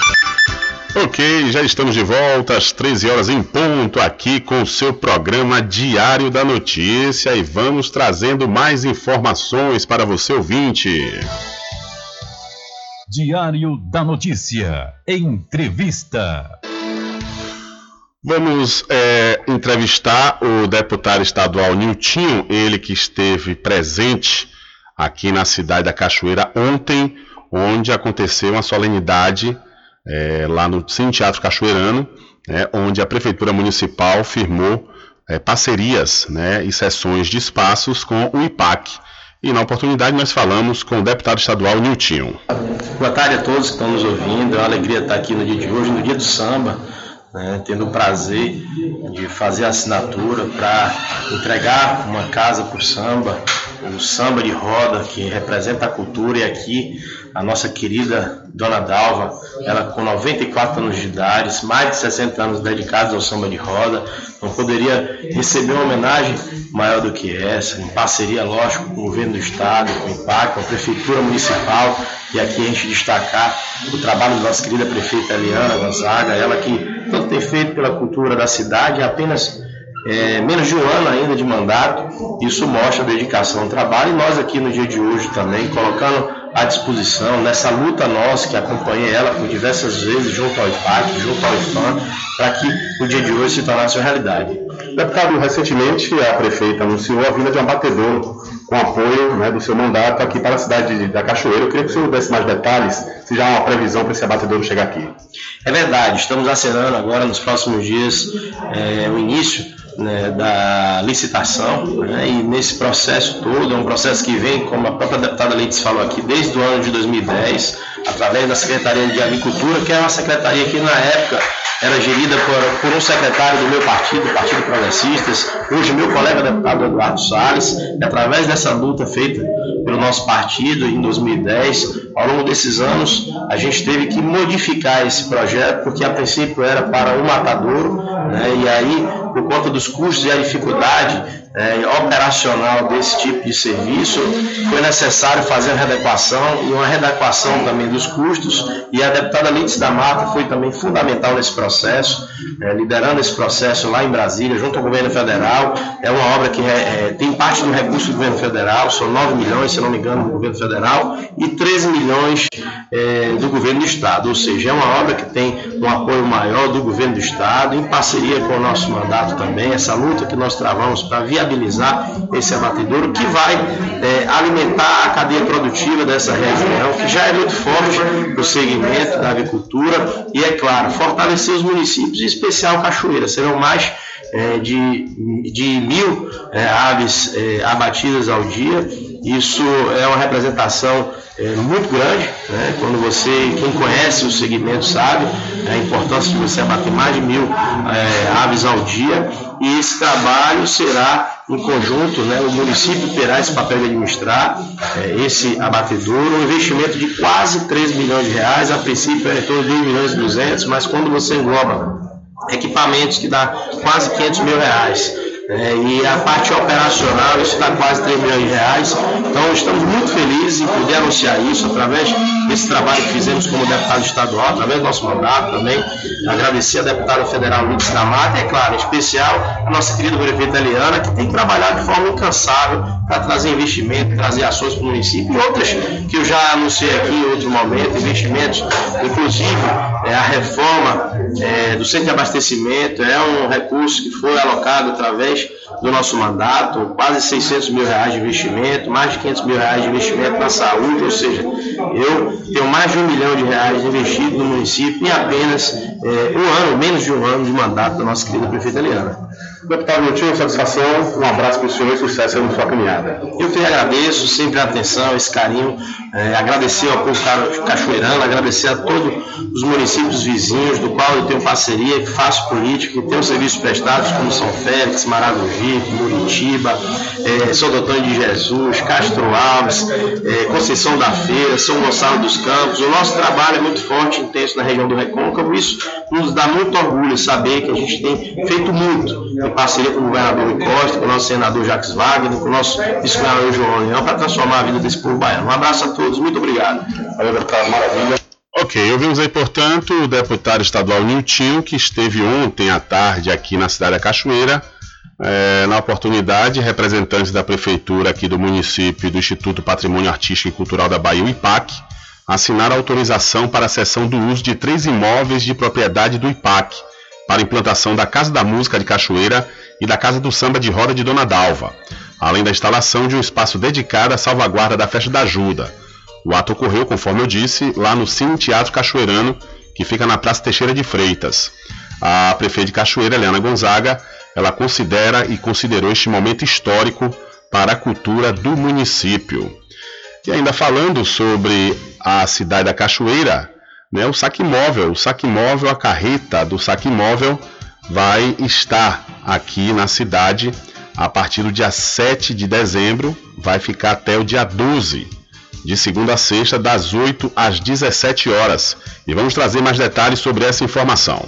[SPEAKER 2] Ok, já estamos de volta às 13 horas em ponto aqui com o seu programa Diário da Notícia e vamos trazendo mais informações para você ouvinte.
[SPEAKER 1] Diário da Notícia. Entrevista.
[SPEAKER 2] Vamos é, entrevistar o deputado estadual Niltinho, ele que esteve presente aqui na cidade da Cachoeira ontem, onde aconteceu uma solenidade é, lá no Cine Teatro Cachoeirano, né, onde a Prefeitura Municipal firmou é, parcerias né, e sessões de espaços com o IPAC. E na oportunidade nós falamos com o deputado estadual Niltinho.
[SPEAKER 20] Boa tarde a todos que estão nos ouvindo, é uma alegria estar aqui no dia de hoje, no dia do samba, né, tendo o prazer de fazer a assinatura para entregar uma casa o samba, o samba de roda que representa a cultura e aqui a nossa querida Dona Dalva, ela com 94 anos de idade, mais de 60 anos dedicados ao samba de roda, não poderia receber uma homenagem maior do que essa, em parceria, lógico, com o governo do estado, com o IPAC, com a prefeitura municipal, e aqui a gente destacar o trabalho da nossa querida prefeita Eliana Gonzaga, ela que tanto tem feito pela cultura da cidade, apenas é, menos de um ano ainda de mandato, isso mostra a dedicação ao trabalho e nós aqui no dia de hoje também colocando à disposição nessa luta nossa que acompanhei ela por diversas vezes junto ao IPAC, junto ao IFAM, para que o dia de hoje se tornasse uma realidade.
[SPEAKER 2] Deputado, recentemente a prefeita anunciou a vinda de um abatedor com apoio né, do seu mandato aqui para a cidade da Cachoeira. Eu queria que o senhor desse mais detalhes, se já há uma previsão para esse abatedouro chegar aqui.
[SPEAKER 20] É verdade, estamos acerando agora nos próximos dias é, o início né, da licitação, né, e nesse processo todo, é um processo que vem, como a própria deputada Leites falou aqui, desde o ano de 2010, através da Secretaria de Agricultura, que é uma secretaria que na época era gerida por, por um secretário do meu partido, Partido Progressistas, hoje meu colega deputado Eduardo Salles, e através dessa luta feita pelo nosso partido em 2010, ao longo desses anos, a gente teve que modificar esse projeto, porque a princípio era para o matadouro, né, e aí, por conta dos custos e a dificuldade é, operacional desse tipo de serviço, foi necessário fazer uma readequação e uma readequação também dos custos, e a deputada Lides da Mata foi também fundamental nesse processo, é, liderando esse processo lá em Brasília, junto ao governo federal. É uma obra que é, é tem parte do recurso do governo federal, são 9 milhões, se não me engano, do governo federal, e 13 milhões é, do governo do Estado, ou seja, é uma obra que tem um apoio maior do governo do Estado, em parceria com o nosso mandato também, essa luta que nós travamos para via viabilizar esse abatedouro que vai é, alimentar a cadeia produtiva dessa região, que já é muito forte no segmento da agricultura e, é claro, fortalecer os municípios, em especial Cachoeira. Serão mais é, de, de mil é, aves é, abatidas ao dia. Isso é uma representação é, muito grande. Né? Quando você, quem conhece o segmento sabe a importância de você abater mais de mil é, aves ao dia. E esse trabalho será em conjunto, né? o município terá esse papel de administrar é, esse abatedouro, um investimento de quase 3 milhões de reais, a princípio é em torno de 1 milhões e 200, mas quando você engloba equipamentos que dá quase 500 mil reais, é, e a parte operacional, isso está quase 3 milhões de reais. Então, estamos muito felizes em poder anunciar isso através desse trabalho que fizemos como deputado estadual, através do nosso mandato também. Agradecer a deputada federal Luiz da Mata e, é claro, em especial, a nossa querida prefeita Eliana, que tem trabalhado de forma incansável para trazer investimento, trazer ações para o município e outras que eu já anunciei aqui em outro momento, investimentos, inclusive é, a reforma é, do centro de abastecimento, é um recurso que foi alocado através do nosso mandato, quase 600 mil reais de investimento, mais de 500 mil reais de investimento na saúde, ou seja, eu tenho mais de um milhão de reais investido no município em apenas é, um ano, menos de um ano de mandato da nossa querida prefeita Eliana.
[SPEAKER 2] Deputado Miltinho, satisfação, um abraço para o senhor e sucesso na sua caminhada.
[SPEAKER 20] Eu que agradeço sempre a atenção, esse carinho, é, agradecer ao povo ca- cachoeirano, agradecer a todos os municípios vizinhos, do qual eu tenho parceria, faço política, tenho serviços prestados, como São Félix, Maragogi, Muritiba, é, São Doutor de Jesus, Castro Alves, é, Conceição da Feira, São Gonçalo dos Campos. O nosso trabalho é muito forte intenso na região do Recôncavo, isso nos dá muito orgulho saber que a gente tem feito muito parceria com o governador Rui Costa, com o nosso senador Jacques Wagner, com o nosso vice-governador João Leão, para transformar a vida desse povo baiano. Um abraço a todos, muito obrigado.
[SPEAKER 2] Valeu, deputado, maravilha. Ok, ouvimos aí, portanto, o deputado estadual Niltinho, que esteve ontem à tarde aqui na cidade da Cachoeira, eh, na oportunidade, representantes da prefeitura aqui do município e do Instituto Patrimônio Artístico e Cultural da Bahia, o IPAC, assinaram autorização para a cessão do uso de três imóveis de propriedade do IPAC, para implantação da Casa da Música de Cachoeira e da Casa do Samba de Roda de Dona Dalva, além da instalação de um espaço dedicado à salvaguarda da Festa da Ajuda. O ato ocorreu, conforme eu disse, lá no Cine Teatro Cachoeirano, que fica na Praça Teixeira de Freitas. A prefeita de Cachoeira, Helena Gonzaga, ela considera e considerou este momento histórico para a cultura do município. E ainda falando sobre a cidade da Cachoeira, né, o saque móvel, o saque móvel, a carreta do saque móvel vai estar aqui na cidade a partir do dia 7 de dezembro, vai ficar até o dia 12, de segunda a sexta, das 8 às 17 horas. E vamos trazer mais detalhes sobre essa informação.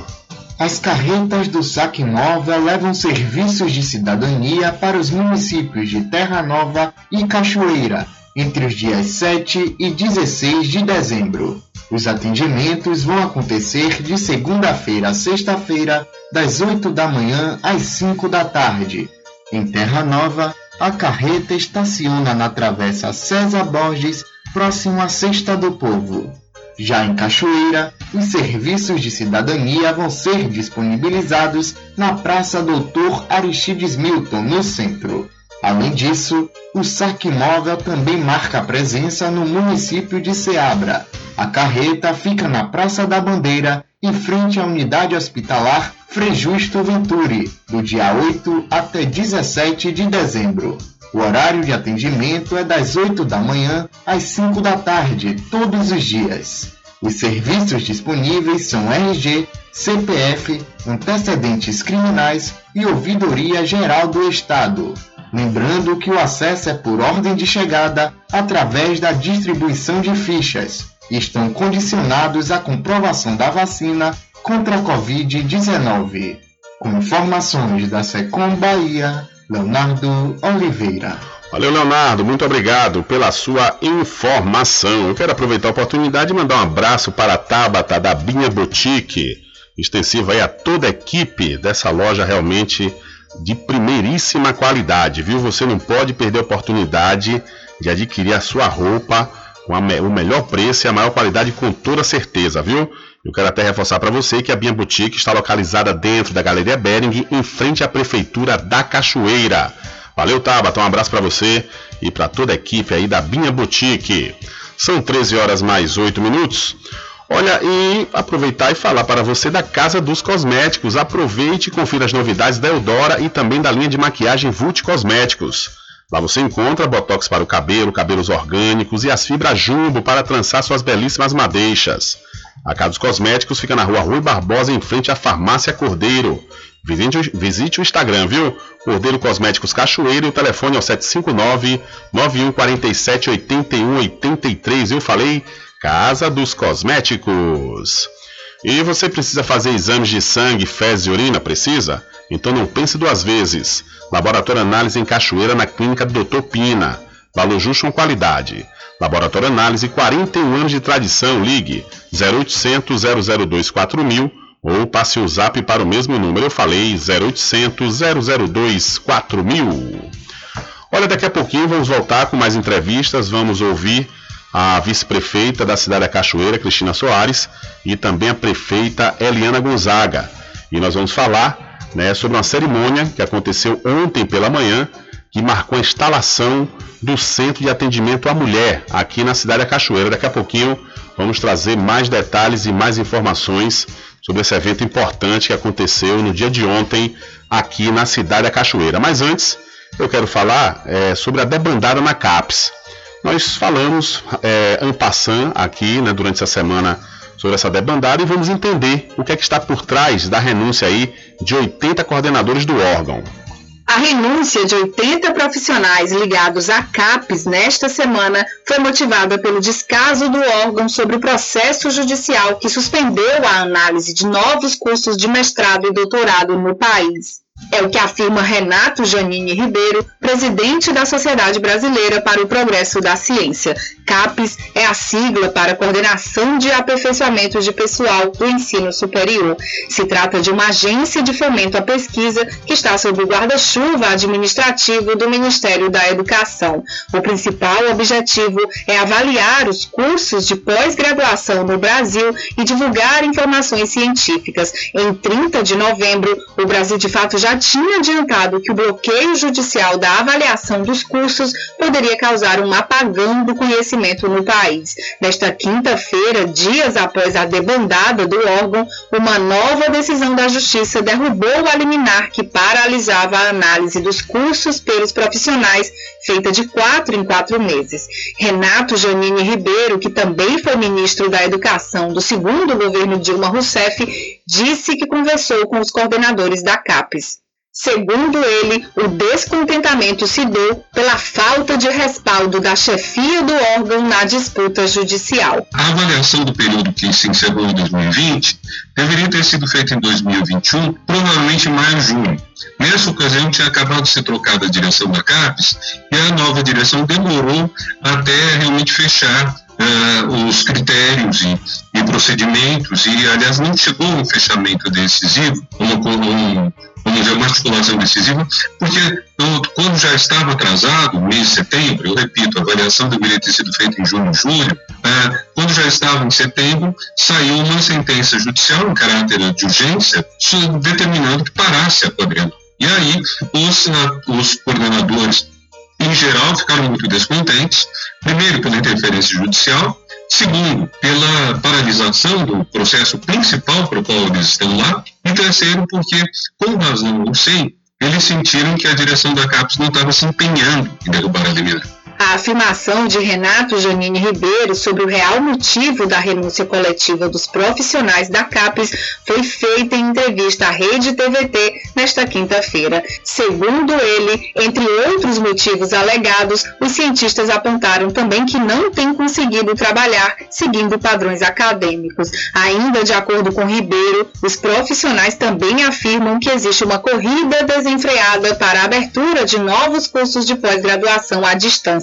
[SPEAKER 21] As carretas do Saque Móvel levam serviços de cidadania para os municípios de Terra Nova e Cachoeira, entre os dias 7 e 16 de dezembro. Os atendimentos vão acontecer de segunda-feira a sexta-feira, das 8 da manhã às 5 da tarde. Em Terra Nova, a carreta estaciona na Travessa César Borges, próximo à Cesta do Povo. Já em Cachoeira, os serviços de cidadania vão ser disponibilizados na Praça Doutor Aristides Milton, no centro. Além disso, o saque móvel também marca a presença no município de Ceabra. A carreta fica na Praça da Bandeira, em frente à unidade hospitalar Frei Justo Venturi, do dia 8 até 17 de dezembro. O horário de atendimento é das 8 da manhã às 5 da tarde, todos os dias. Os serviços disponíveis são RG, CPF, antecedentes criminais e ouvidoria geral do Estado. Lembrando que o acesso é por ordem de chegada através da distribuição de fichas. Estão condicionados à comprovação da vacina contra a Covid-19. Com informações da Secom Bahia, Leonardo Oliveira.
[SPEAKER 2] Valeu, Leonardo, muito obrigado pela sua informação. Eu quero aproveitar a oportunidade e mandar um abraço para a Tabata da Binha Boutique, extensiva aí a toda a equipe dessa loja realmente de primeiríssima qualidade, viu? Você não pode perder a oportunidade de adquirir a sua roupa com me- o melhor preço e a maior qualidade com toda certeza, viu? Eu quero até reforçar para você que a Binha Boutique está localizada dentro da Galeria Bering, em frente à Prefeitura da Cachoeira. Valeu, Tabata, um abraço para você e para toda a equipe aí da Binha Boutique. São 13 horas mais 8 minutos. Olha, e aproveitar e falar para você da Casa dos Cosméticos. Aproveite e confira as novidades da Eudora e também da linha de maquiagem Vult Cosméticos. Lá você encontra botox para o cabelo, cabelos orgânicos e as fibras jumbo para trançar suas belíssimas madeixas. A Casa dos Cosméticos fica na rua Rui Barbosa, em frente à Farmácia Cordeiro. Visite, o- visite o Instagram, viu? Cordeiro Cosméticos Cachoeiro e o telefone é o 759-9147-8183. Eu falei Casa dos Cosméticos. E você precisa fazer exames de sangue, fezes e urina? Precisa? Então não pense duas vezes. Laboratório Análise em Cachoeira, na clínica Dr. Pina. Valor justo com qualidade. Laboratório Análise, 41 anos de tradição. Ligue 0800 002 4000 ou passe o zap para o mesmo número. Eu falei 0800 002 4000. Olha, daqui a pouquinho vamos voltar com mais entrevistas. Vamos ouvir a vice-prefeita da cidade da Cachoeira, Cristina Soares, e também a prefeita Eliana Gonzaga. E nós vamos falar né, sobre uma cerimônia que aconteceu ontem pela manhã, que marcou a instalação do Centro de Atendimento à Mulher aqui na cidade da Cachoeira. Daqui a pouquinho vamos trazer mais detalhes e mais informações sobre esse evento importante que aconteceu no dia de ontem aqui na cidade da Cachoeira. Mas antes, eu quero falar é, sobre a debandada na CAPES. Nós falamos é, en passant aqui né, durante essa semana sobre essa debandada e vamos entender o que é que está por trás da renúncia aí de 80 coordenadores do órgão.
[SPEAKER 6] A renúncia de 80 profissionais ligados à CAPES nesta semana foi motivada pelo descaso do órgão sobre o processo judicial que suspendeu a análise de novos cursos de mestrado e doutorado no país. É o que afirma Renato Janine Ribeiro, presidente da Sociedade Brasileira para o Progresso da Ciência. CAPES é a sigla para Coordenação de Aperfeiçoamento de Pessoal do Ensino Superior. Se trata de uma agência de fomento à pesquisa que está sob o guarda-chuva administrativo do Ministério da Educação. O principal objetivo é avaliar os cursos de pós-graduação no Brasil e divulgar informações científicas. Em 30 de novembro, o Brasil de fato já tinha adiantado que o bloqueio judicial da avaliação dos cursos poderia causar um apagão do conhecimento no país. Nesta quinta-feira, dias após a debandada do órgão, uma nova decisão da Justiça derrubou o liminar que paralisava a análise dos cursos pelos profissionais, feita de quatro em quatro meses. Renato Janine Ribeiro, que também foi ministro da Educação do segundo governo Dilma Rousseff, disse que conversou com os coordenadores da CAPES. Segundo ele, o descontentamento se deu pela falta de respaldo da chefia do órgão na disputa judicial.
[SPEAKER 22] A avaliação do período que se encerrou em 2020 deveria ter sido feita em 2021, provavelmente maio junho. Nessa ocasião, tinha acabado de ser trocada a direção da CAPES e a nova direção demorou até realmente fechar uh, os critérios e, e, procedimentos, e aliás não chegou um fechamento decisivo, uma, um, vamos dizer, uma articulação decisiva, porque quando já estava atrasado, mês de setembro, eu repito, a avaliação deveria ter sido feita em junho e julho, uh, quando já estava em setembro, saiu uma sentença judicial em caráter de urgência, determinando que parasse a quadrilha. E aí, os, os coordenadores em geral, ficaram muito descontentes, primeiro pela interferência judicial, segundo pela paralisação do processo principal para o qual eles estão lá, e terceiro porque, com razão ou sem, eles sentiram que a direção da CAPES não estava se empenhando em derrubar a liminar.
[SPEAKER 6] A afirmação de Renato Janine Ribeiro sobre o real motivo da renúncia coletiva dos profissionais da CAPES foi feita em entrevista à Rede TVT nesta quinta-feira. Segundo ele, entre outros motivos alegados, os cientistas apontaram também que não têm conseguido trabalhar seguindo padrões acadêmicos. Ainda de acordo com Ribeiro, os profissionais também afirmam que existe uma corrida desenfreada para a abertura de novos cursos de pós-graduação à distância.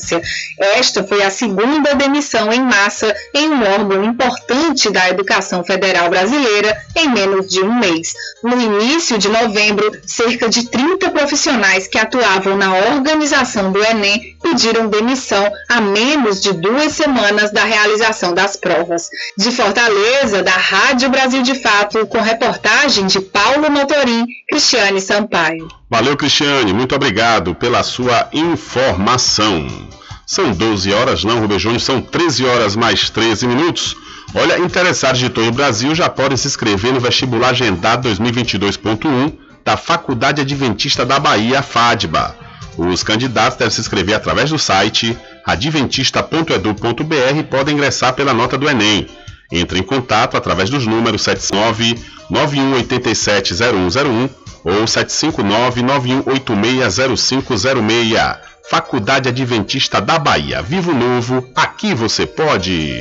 [SPEAKER 6] Esta foi a segunda demissão em massa em um órgão importante da educação federal brasileira em menos de um mês. No início de novembro, cerca de 30 profissionais que atuavam na organização do Enem pediram demissão a menos de duas semanas da realização das provas. De Fortaleza, da Rádio Brasil de Fato, com reportagem de Paulo Motorim, Cristiane Sampaio.
[SPEAKER 2] Valeu, Cristiane, muito obrigado pela sua informação. São 12 horas, não, Rubem Júnior, são 13 horas mais 13 minutos. Olha, interessados de todo o Brasil já podem se inscrever no vestibular agendado 2022.1 da Faculdade Adventista da Bahia, FADBA. Os candidatos devem se inscrever através do site adventista.edu.br e podem ingressar pela nota do Enem. Entre em contato através dos números 79 91870101 ou 759 91860506. Faculdade Adventista da Bahia. Vivo Novo, aqui você pode.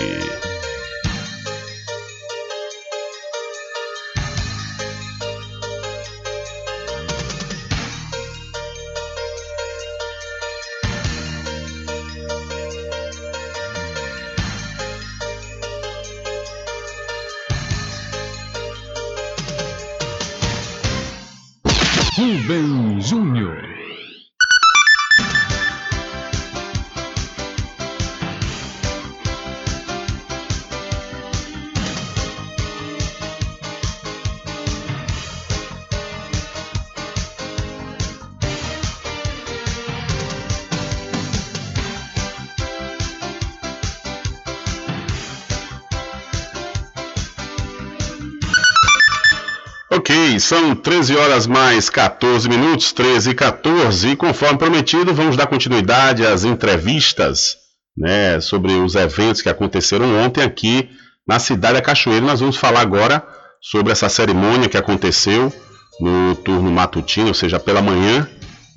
[SPEAKER 2] 13 horas mais 14 minutos, 13 e 14, e conforme prometido, vamos dar continuidade às entrevistas né, sobre os eventos que aconteceram ontem aqui na cidade da Cachoeira. Nós vamos falar agora sobre essa cerimônia que aconteceu no turno matutino, ou seja, pela manhã,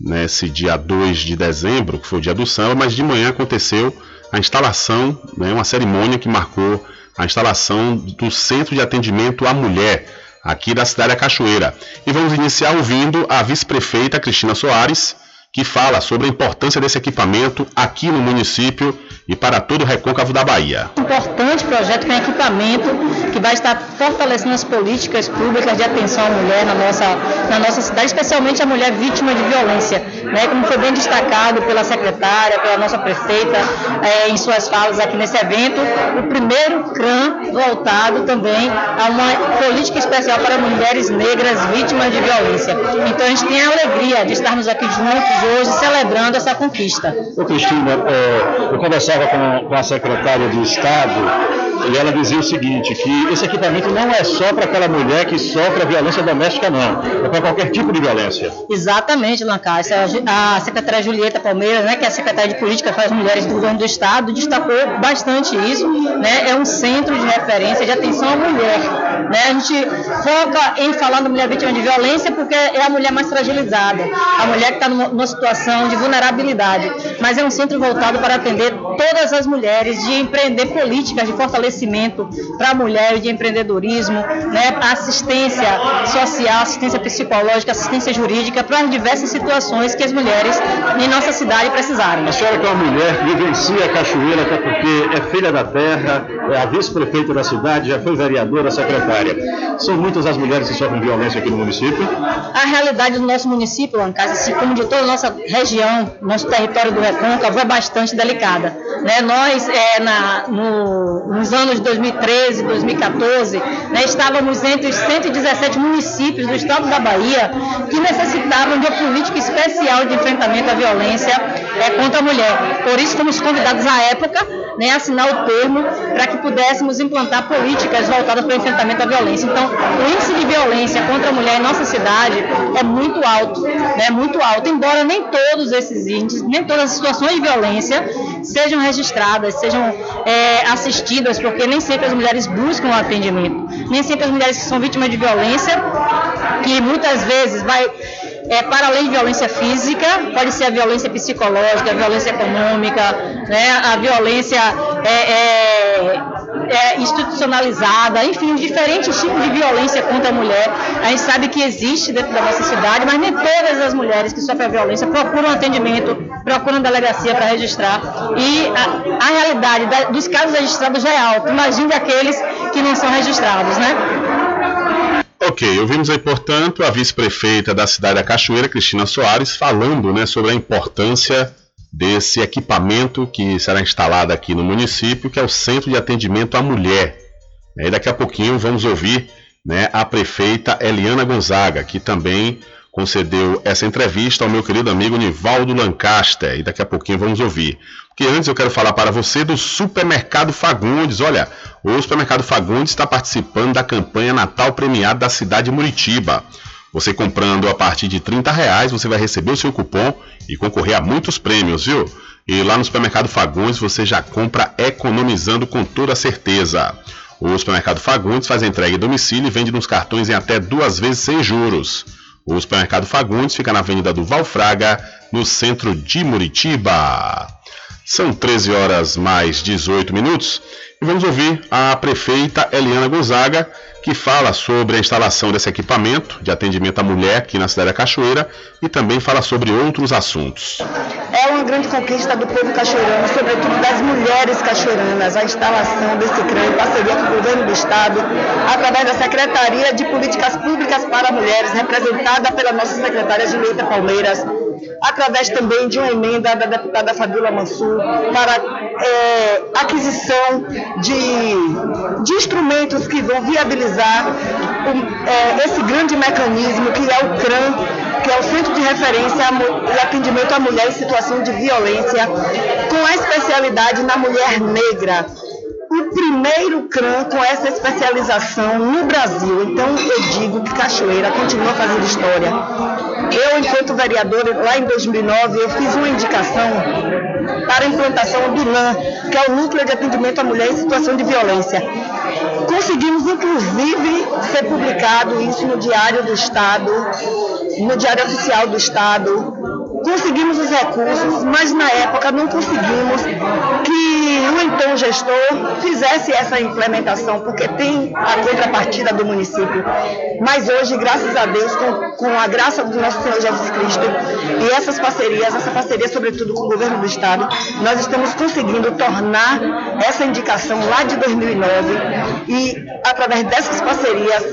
[SPEAKER 2] nesse dia 2 de dezembro, que foi o dia do samba, mas de manhã aconteceu a instalação, né, uma cerimônia que marcou a instalação do Centro de Atendimento à Mulher, aqui da cidade da Cachoeira. E vamos iniciar ouvindo a vice-prefeita Cristina Soares, que fala sobre a importância desse equipamento aqui no município e para todo o recôncavo da Bahia.
[SPEAKER 23] Importante projeto com equipamento que vai estar fortalecendo as políticas públicas de atenção à mulher na nossa, na nossa cidade, especialmente a mulher vítima de violência. Né? Como foi bem destacado pela secretária, pela nossa prefeita, é, em suas falas aqui nesse evento, o primeiro CRAM voltado também a uma política especial para mulheres negras vítimas de violência. Então a gente tem a alegria de estarmos aqui juntos hoje celebrando essa conquista.
[SPEAKER 24] Ô Cristina, é, eu conversava com, com a secretária de Estado e ela dizia o seguinte, que esse equipamento não é só para aquela mulher que sofre violência doméstica, não. É para qualquer tipo de violência.
[SPEAKER 23] Exatamente, Lancaster. A secretária Julieta Palmeiras, né, que é a secretária de Política para as Mulheres do Governo do Estado, destacou bastante isso. Né, é um centro de referência de atenção à mulher. Né, a gente foca em falar da mulher vítima de violência porque é a mulher mais fragilizada, a mulher que está numa situação de vulnerabilidade. Mas é um centro voltado para atender todas as mulheres, de empreender políticas de fortalecimento para a mulher, de empreendedorismo, né, assistência social, assistência psicológica, assistência jurídica para as diversas situações que as mulheres em nossa cidade precisarem.
[SPEAKER 24] A senhora que é uma mulher que vivencia a cachoeira, até porque é filha da terra, é a vice-prefeita da cidade, já foi vereadora, secretária. São muitas as mulheres que sofrem violência aqui no município?
[SPEAKER 23] A realidade do nosso município, Lancasa, assim como de toda a nossa região, nosso território do Recôncavo, é bastante delicada. Né? Nós, é, na, no, nos anos 2013, 2014, né, estávamos entre os 117 municípios do estado da Bahia que necessitavam de uma política especial de enfrentamento à violência é, contra a mulher. Por isso, fomos convidados à época né, assinar o termo para que pudéssemos implantar políticas voltadas para o enfrentamento à violência. Então, o índice de violência contra a mulher em nossa cidade é muito alto, né, muito alto, embora nem todos esses índices, nem todas as situações de violência sejam registradas, sejam é, assistidas, porque nem sempre as mulheres buscam o atendimento, nem sempre as mulheres que são vítimas de violência, que muitas vezes vai é, para além de violência física, pode ser a violência psicológica, a violência econômica, né, a violência é, é, é, institucionalizada, enfim, diferentes tipos de violência contra a mulher. A gente sabe que existe dentro da nossa cidade, mas nem todas as mulheres que sofrem violência procuram atendimento, procuram delegacia para registrar. E a, a realidade da, dos casos registrados já é alta. Imagine aqueles que não são registrados, né?
[SPEAKER 2] Ok, ouvimos aí, portanto, a vice-prefeita da cidade da Cachoeira, Cristina Soares, falando né, sobre a importância desse equipamento que será instalado aqui no município, que é o Centro de Atendimento à Mulher. E daqui a pouquinho vamos ouvir né, a prefeita Eliana Gonzaga, que também concedeu essa entrevista ao meu querido amigo Nivaldo Lancaster. E daqui a pouquinho vamos ouvir. Porque antes eu quero falar para você do Supermercado Fagundes. Olha, o Supermercado Fagundes está participando da campanha Natal Premiado da cidade de Muritiba. Você comprando a partir de 30 reais, você vai receber o seu cupom e concorrer a muitos prêmios, viu? E lá no Supermercado Fagundes você já compra economizando com toda certeza. O Supermercado Fagundes faz entrega em domicílio e vende nos cartões em até duas vezes sem juros. O Supermercado Fagundes fica na Avenida do Valfraga, no centro de Muritiba. São 13 horas mais 18 minutos e vamos ouvir a prefeita Eliana Gonzaga, que fala sobre a instalação desse equipamento de atendimento à mulher aqui na cidade da Cachoeira e também fala sobre outros assuntos.
[SPEAKER 23] É uma grande conquista do povo cachoeirano, sobretudo das mulheres cachoeiranas, a instalação desse CRAM em parceria com o governo do Estado, através da Secretaria de Políticas Públicas para Mulheres, representada pela nossa secretária Julieta Palmeiras, através também de uma emenda da deputada Fabiola Mansur para é, aquisição de, de instrumentos que vão viabilizar um, é, esse grande mecanismo que é o CRAM, que é o Centro de Referência e Atendimento à Mulher em Situação de Violência, com a especialidade na mulher negra
[SPEAKER 25] o primeiro CRAM com essa especialização no Brasil. Então eu digo que Cachoeira continua fazendo história. Eu, enquanto vereadora, lá em 2009, eu fiz uma indicação para a implantação do LAN, que é o Núcleo de Atendimento à Mulher em Situação de Violência. Conseguimos, inclusive, ser publicado isso no Diário do Estado, no Diário Oficial do Estado, conseguimos os recursos, mas na época não conseguimos que o então gestor fizesse essa implementação, porque tem a contrapartida do município. Mas hoje, graças a Deus, com, com a graça do nosso Senhor Jesus Cristo e essas parcerias, essa parceria sobretudo com o governo do estado, nós estamos conseguindo tornar essa indicação lá de 2009 e através dessas parcerias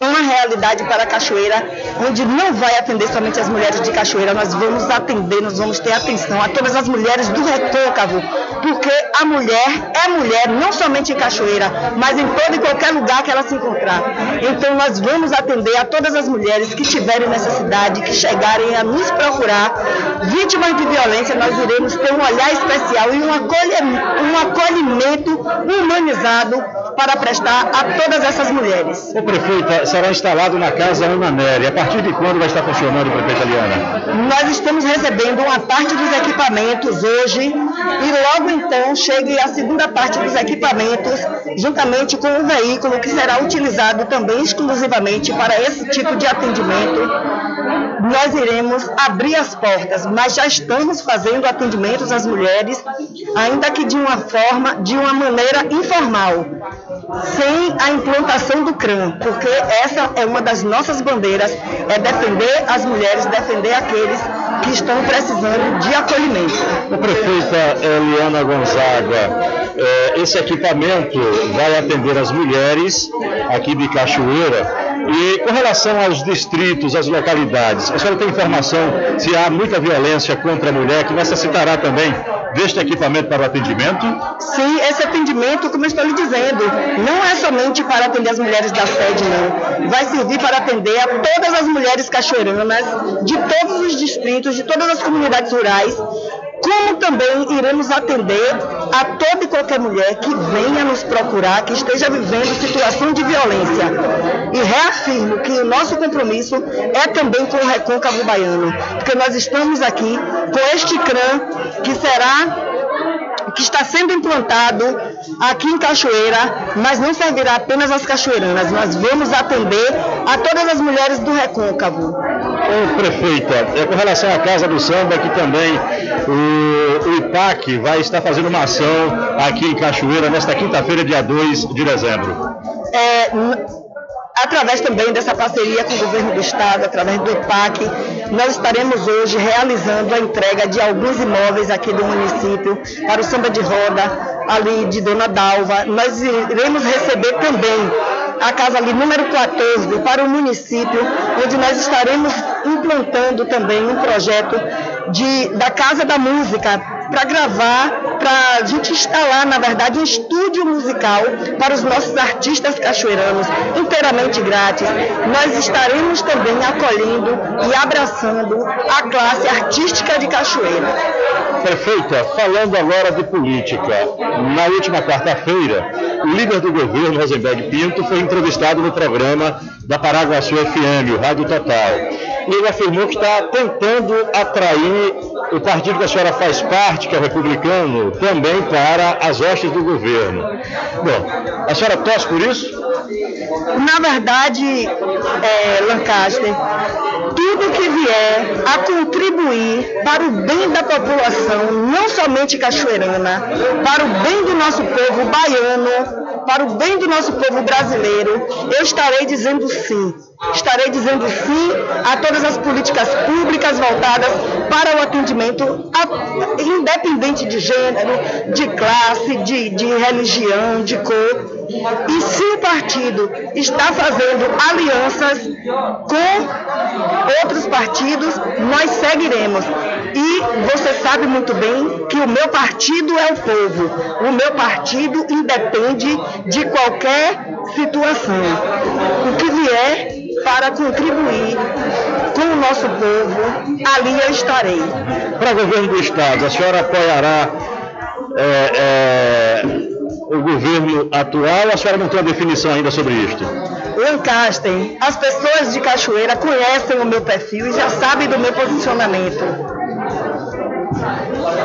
[SPEAKER 25] uma realidade para a Cachoeira, onde não vai atender somente as mulheres de Cachoeira, nós vamos atender, nós vamos ter atenção a todas as mulheres do recôncavo, porque a mulher é mulher, não somente em Cachoeira, mas em todo e qualquer lugar que ela se encontrar. Então nós vamos atender a todas as mulheres que tiverem necessidade, que chegarem a nos procurar, vítimas de violência, nós iremos ter um olhar especial e um, acolhe, um acolhimento humanizado para prestar a todas essas mulheres.
[SPEAKER 24] Ô prefeita, será instalado na casa Ana Nery. A partir de quando vai estar funcionando, prefeita Liana?
[SPEAKER 25] Nós estamos recebendo uma parte dos equipamentos hoje e logo então chegue a segunda parte dos equipamentos, juntamente com o veículo que será utilizado também exclusivamente para esse tipo de atendimento. Nós iremos abrir as portas, mas já estamos fazendo atendimentos às mulheres, ainda que de uma forma, de uma maneira informal, sem a implantação do CRAM, porque essa é uma das nossas bandeiras, é defender as mulheres, defender aqueles que estão precisando de acolhimento.
[SPEAKER 24] A prefeita Eliana Gonzaga, eh, esse equipamento vai atender as mulheres aqui de Cachoeira. E com relação aos distritos, às localidades, a senhora tem informação se há muita violência contra a mulher que necessitará também deste equipamento para o atendimento?
[SPEAKER 25] Sim, esse atendimento, como eu estou lhe dizendo, não é somente para atender as mulheres da sede, não. Vai servir para atender a todas as mulheres cachoeiranas de todos os distritos, de todas as comunidades rurais, como também iremos atender a toda e qualquer mulher que venha nos procurar, que esteja vivendo situação de violência. E reafirmo que o nosso compromisso é também com o Recôncavo Baiano, porque nós estamos aqui com este CRAM que será que está sendo implantado aqui em Cachoeira, mas não servirá apenas às cachoeiranas, nós vamos atender a todas as mulheres do Recôncavo.
[SPEAKER 24] Ô, prefeita, é com relação à Casa do Samba, que também o, o IPAC vai estar fazendo uma ação aqui em Cachoeira nesta quinta-feira, dia 2 de dezembro.
[SPEAKER 25] É, através também dessa parceria com o governo do estado, através do IPAC, nós estaremos hoje realizando a entrega de alguns imóveis aqui do município para o samba de roda ali de Dona Dalva. Nós iremos receber também a casa ali número 14 para o município, onde nós estaremos implantando também um projeto de, da Casa da Música para gravar, para a gente instalar, na verdade, um estúdio musical para os nossos artistas cachoeiranos, inteiramente grátis. Nós estaremos também acolhendo e abraçando a classe artística de Cachoeira.
[SPEAKER 24] Prefeita, falando agora de política, na última quarta-feira, o líder do governo, Rosenberg Pinto, foi entrevistado no programa da Paraguaçu FM, o Rádio Total. E ele afirmou que está tentando atrair o partido que a senhora faz parte, o republicano, também para as hostes do governo. Bom, a senhora torce por isso?
[SPEAKER 25] Na verdade, é, Lancaster, tudo que vier a contribuir para o bem da população, não somente cachoeirana, para o bem do nosso povo baiano, para o bem do nosso povo brasileiro, eu estarei dizendo sim. Estarei dizendo sim a todas as políticas públicas voltadas para o atendimento, a- independente de gênero, de classe, de, de religião, de cor. E se o partido está fazendo alianças com outros partidos, nós seguiremos. E você sabe muito bem que o meu partido é o povo. O meu partido independe de qualquer situação. O que vier para contribuir com o nosso povo, ali eu estarei.
[SPEAKER 24] Para o governo do Estado, a senhora apoiará é, é, o governo atual, a senhora não tem uma definição ainda sobre isto?
[SPEAKER 25] Lancaster, as pessoas de Cachoeira conhecem o meu perfil e já sabem do meu posicionamento.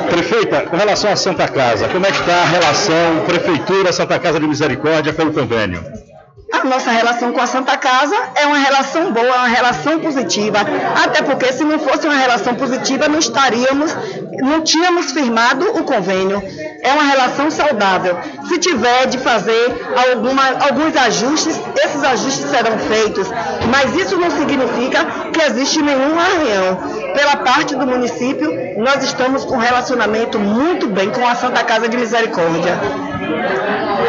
[SPEAKER 24] Prefeita, com relação à Santa Casa, como é que está a relação Prefeitura Santa Casa de Misericórdia com o convênio?
[SPEAKER 25] A nossa relação com a Santa Casa é uma relação boa, é uma relação positiva. Até porque se não fosse uma relação positiva, não estaríamos, não tínhamos firmado o convênio. É uma relação saudável. Se tiver de fazer alguma, alguns ajustes, esses ajustes serão feitos. Mas isso não significa que existe nenhum arranhão. Pela parte do município, nós estamos com um relacionamento muito bem com a Santa Casa de Misericórdia.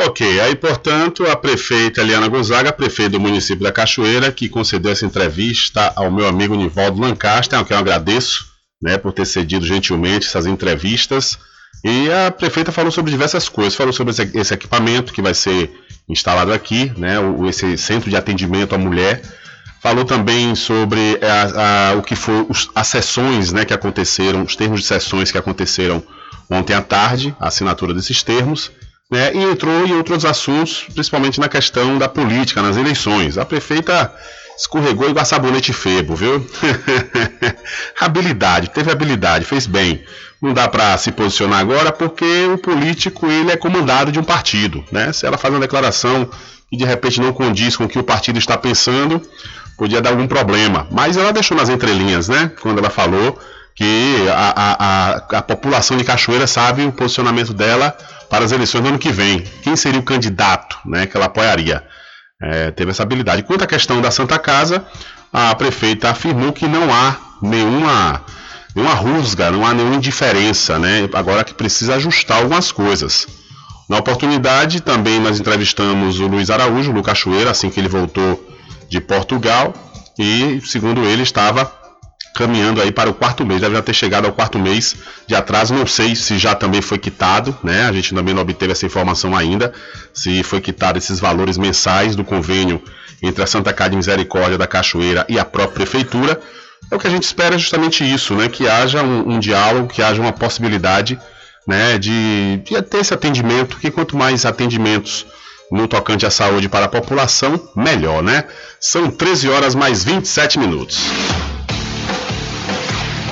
[SPEAKER 2] Ok, aí portanto a prefeita Eliana Gonzaga, prefeita do município da Cachoeira, que concedeu essa entrevista ao meu amigo Nivaldo Lancaster, ao que eu agradeço né, por ter cedido gentilmente essas entrevistas. E a prefeita falou sobre diversas coisas, falou sobre esse, equipamento que vai ser instalado aqui, né, esse centro de atendimento à mulher. Falou também sobre a, a, o que foi os, as sessões né, que aconteceram, os termos de sessões que aconteceram ontem à tarde, a assinatura desses termos né, e entrou em outros assuntos, principalmente na questão da política, nas eleições. A prefeita escorregou igual sabonete febo, viu? <laughs> habilidade, teve habilidade, fez bem. Não dá para se posicionar agora porque o político ele é comandado de um partido, né? Se ela faz uma declaração que de repente não condiz com o que o partido está pensando, podia dar algum problema. Mas ela deixou nas entrelinhas, né? Quando ela falou que a, a, a, população de Cachoeira sabe o posicionamento dela para as eleições do ano que vem. Quem seria o candidato né, que ela apoiaria? É, teve essa habilidade. Quanto à questão da Santa Casa, a prefeita afirmou que não há nenhuma, nenhuma rusga, não há nenhuma indiferença, né? agora que precisa ajustar algumas coisas. Na oportunidade, também nós entrevistamos o Luiz Araújo, no Cachoeira, assim que ele voltou de Portugal, e, segundo ele, estava caminhando aí para o quarto mês, deve já ter chegado ao quarto mês de atraso, não sei se já também foi quitado, né? A gente também não obteve essa informação ainda, se foi quitado esses valores mensais do convênio entre a Santa Casa de Misericórdia da Cachoeira e a própria prefeitura. É o que a gente espera é justamente isso, né? Que haja um, um diálogo, que haja uma possibilidade, né? De, de ter esse atendimento, que quanto mais atendimentos no tocante à saúde para a população, melhor, né? São 13 horas mais 27 minutos.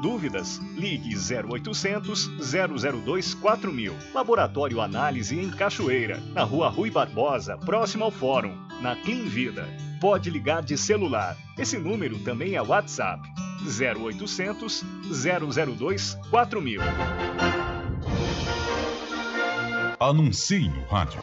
[SPEAKER 14] Dúvidas? Ligue 0800 002 4000. Laboratório Análise em Cachoeira, na Rua Rui Barbosa, próximo ao Fórum, na Clean Vida. Pode ligar de celular. Esse número também é WhatsApp. 0800 002 4000.
[SPEAKER 1] Anuncie no rádio.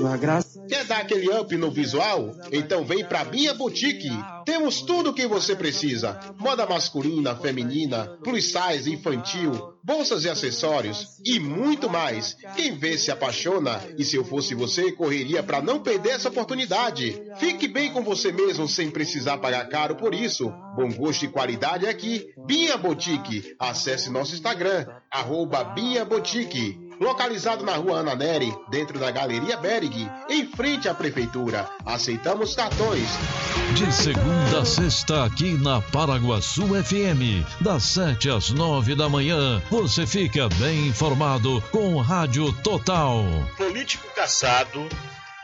[SPEAKER 4] Sua graça. Quer dar aquele up no visual? Então vem pra Binha Boutique. Temos tudo o que você precisa: moda masculina, feminina, plus size, infantil, bolsas e acessórios e muito mais. Quem vê se apaixona e se eu fosse você, correria para não perder essa oportunidade. Fique bem com você mesmo sem precisar pagar caro por isso. Bom gosto e qualidade aqui. Binha Boutique. Acesse nosso Instagram, arroba Binha Boutique localizado na rua Ana Neri, dentro da Galeria Berg, em frente à Prefeitura. Aceitamos cartões.
[SPEAKER 15] De segunda a sexta, aqui na Paraguaçu FM, das 7 às 9 da manhã, você fica bem informado com Rádio Total.
[SPEAKER 26] Político caçado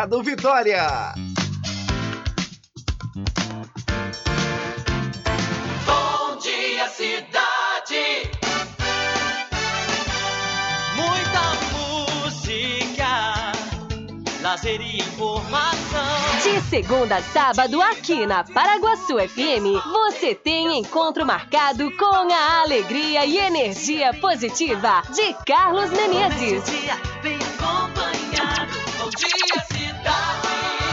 [SPEAKER 11] Mercado Vitória.
[SPEAKER 27] Bom dia, cidade. Muita música, lazer e informação.
[SPEAKER 19] De segunda a sábado, aqui na Paraguaçu FM, você tem encontro marcado com a alegria e energia positiva de Carlos Menezes.
[SPEAKER 27] Bom dia, bem acompanhado. Bom dia, cidade.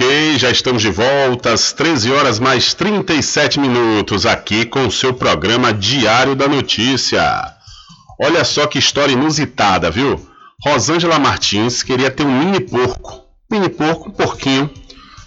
[SPEAKER 2] Ok, já estamos de volta às 13 horas mais 37 minutos aqui com o seu programa Diário da Notícia. Olha só que história inusitada, viu? Rosângela Martins queria ter um mini porco. Mini porco, um porquinho.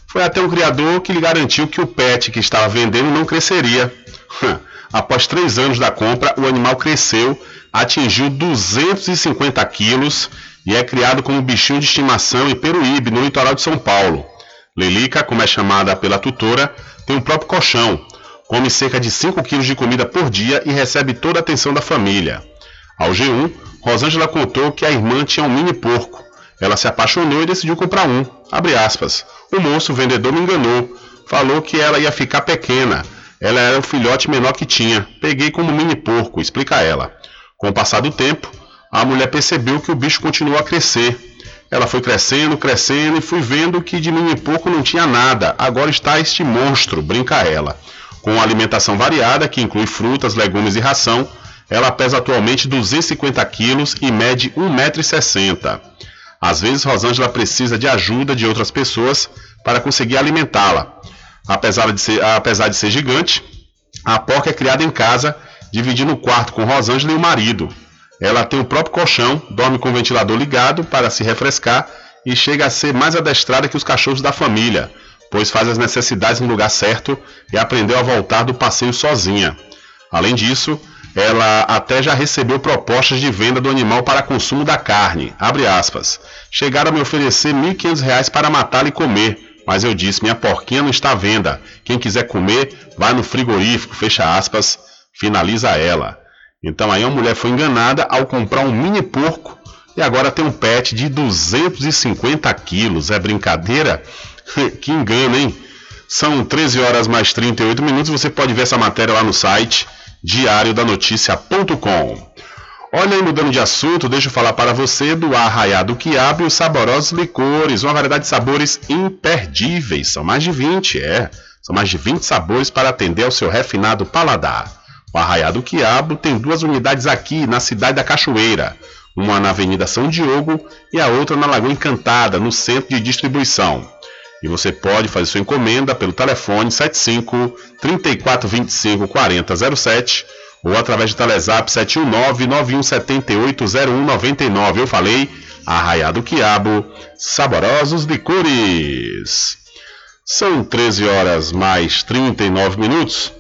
[SPEAKER 2] Foi até um criador que lhe garantiu que o pet que estava vendendo não cresceria. <laughs> Após três anos da compra, o animal cresceu, atingiu 250 quilos e é criado como bichinho de estimação em Peruíbe, no litoral de São Paulo. Lelica, como é chamada pela tutora, tem um próprio colchão, come cerca de 5 quilos de comida por dia e recebe toda a atenção da família. Ao G1, Rosângela contou que a irmã tinha um mini porco. Ela se apaixonou e decidiu comprar um. O moço, o vendedor, me enganou. Falou que ela ia ficar pequena. Ela era o filhote menor que tinha. Peguei como mini porco, explica ela. Com o passar do tempo, a mulher percebeu que o bicho continuou a crescer. Ela foi crescendo, crescendo e fui vendo que de mim em pouco não tinha nada. Agora está este monstro, brinca ela. Com alimentação variada, que inclui frutas, legumes e ração, ela pesa atualmente 250 quilos e mede 1,60m. Às vezes, Rosângela precisa de ajuda de outras pessoas para conseguir alimentá-la. Apesar apesar de ser gigante, a porca é criada em casa, dividindo o quarto com Rosângela e o marido. Ela tem o próprio colchão, dorme com o ventilador ligado para se refrescar e chega a ser mais adestrada que os cachorros da família, pois faz as necessidades no lugar certo e aprendeu a voltar do passeio sozinha. Além disso, ela até já recebeu propostas de venda do animal para consumo da carne. Chegaram a me oferecer R$ 1.500 para matá-la e comer, mas eu disse: minha porquinha não está à venda. Quem quiser comer, vai no frigorífico. Fecha aspas. Finaliza ela. Então aí a mulher foi enganada ao comprar um mini porco e agora tem um pet de 250 quilos. É brincadeira? <laughs> que engano, hein? São 13 horas mais 38 minutos. Você pode ver essa matéria lá no site diariodanoticia.com. Olha aí, mudando de assunto, deixa eu falar para você do Arraiado Quiabo e os saborosos licores, uma variedade de sabores imperdíveis. São mais de 20, é. São mais de 20 sabores para atender ao seu refinado paladar. O Arraiá do Quiabo tem duas unidades aqui na cidade da Cachoeira, uma na Avenida São Diogo e a outra na Lagoa Encantada, no centro de distribuição. E você pode fazer sua encomenda pelo telefone 75 3425 4007 ou através do Telezap 719 9178 0199. Eu falei, Arraiá do Quiabo, saborosos licores. São 13 horas mais 39 minutos.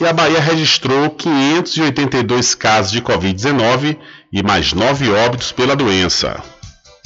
[SPEAKER 2] E a Bahia registrou 582 casos de Covid-19 e mais nove óbitos pela doença.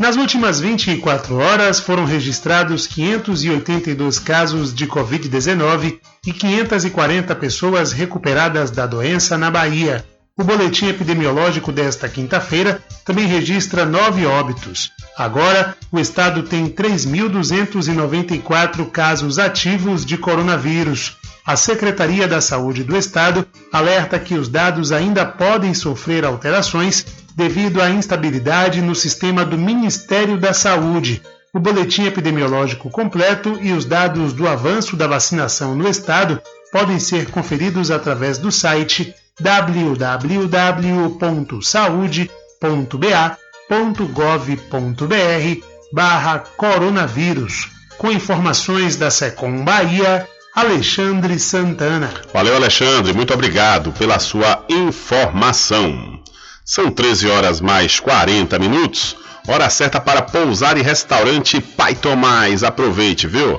[SPEAKER 28] Nas últimas 24 horas foram registrados 582 casos de Covid-19 e 540 pessoas recuperadas da doença na Bahia. O boletim epidemiológico desta quinta-feira também registra nove óbitos. Agora, o estado tem 3.294 casos ativos de coronavírus. A Secretaria da Saúde do Estado alerta que os dados ainda podem sofrer alterações devido à instabilidade no sistema do Ministério da Saúde. O boletim epidemiológico completo e os dados do avanço da vacinação no estado podem ser conferidos através do site www.saude.ba.gov.br barra coronavírus. Com informações da Secom Bahia, Alexandre Santana.
[SPEAKER 2] Valeu, Alexandre, muito obrigado pela sua informação. São 13 horas mais 40 minutos. Hora certa para pousar e restaurante Pai Tomás. Aproveite, viu?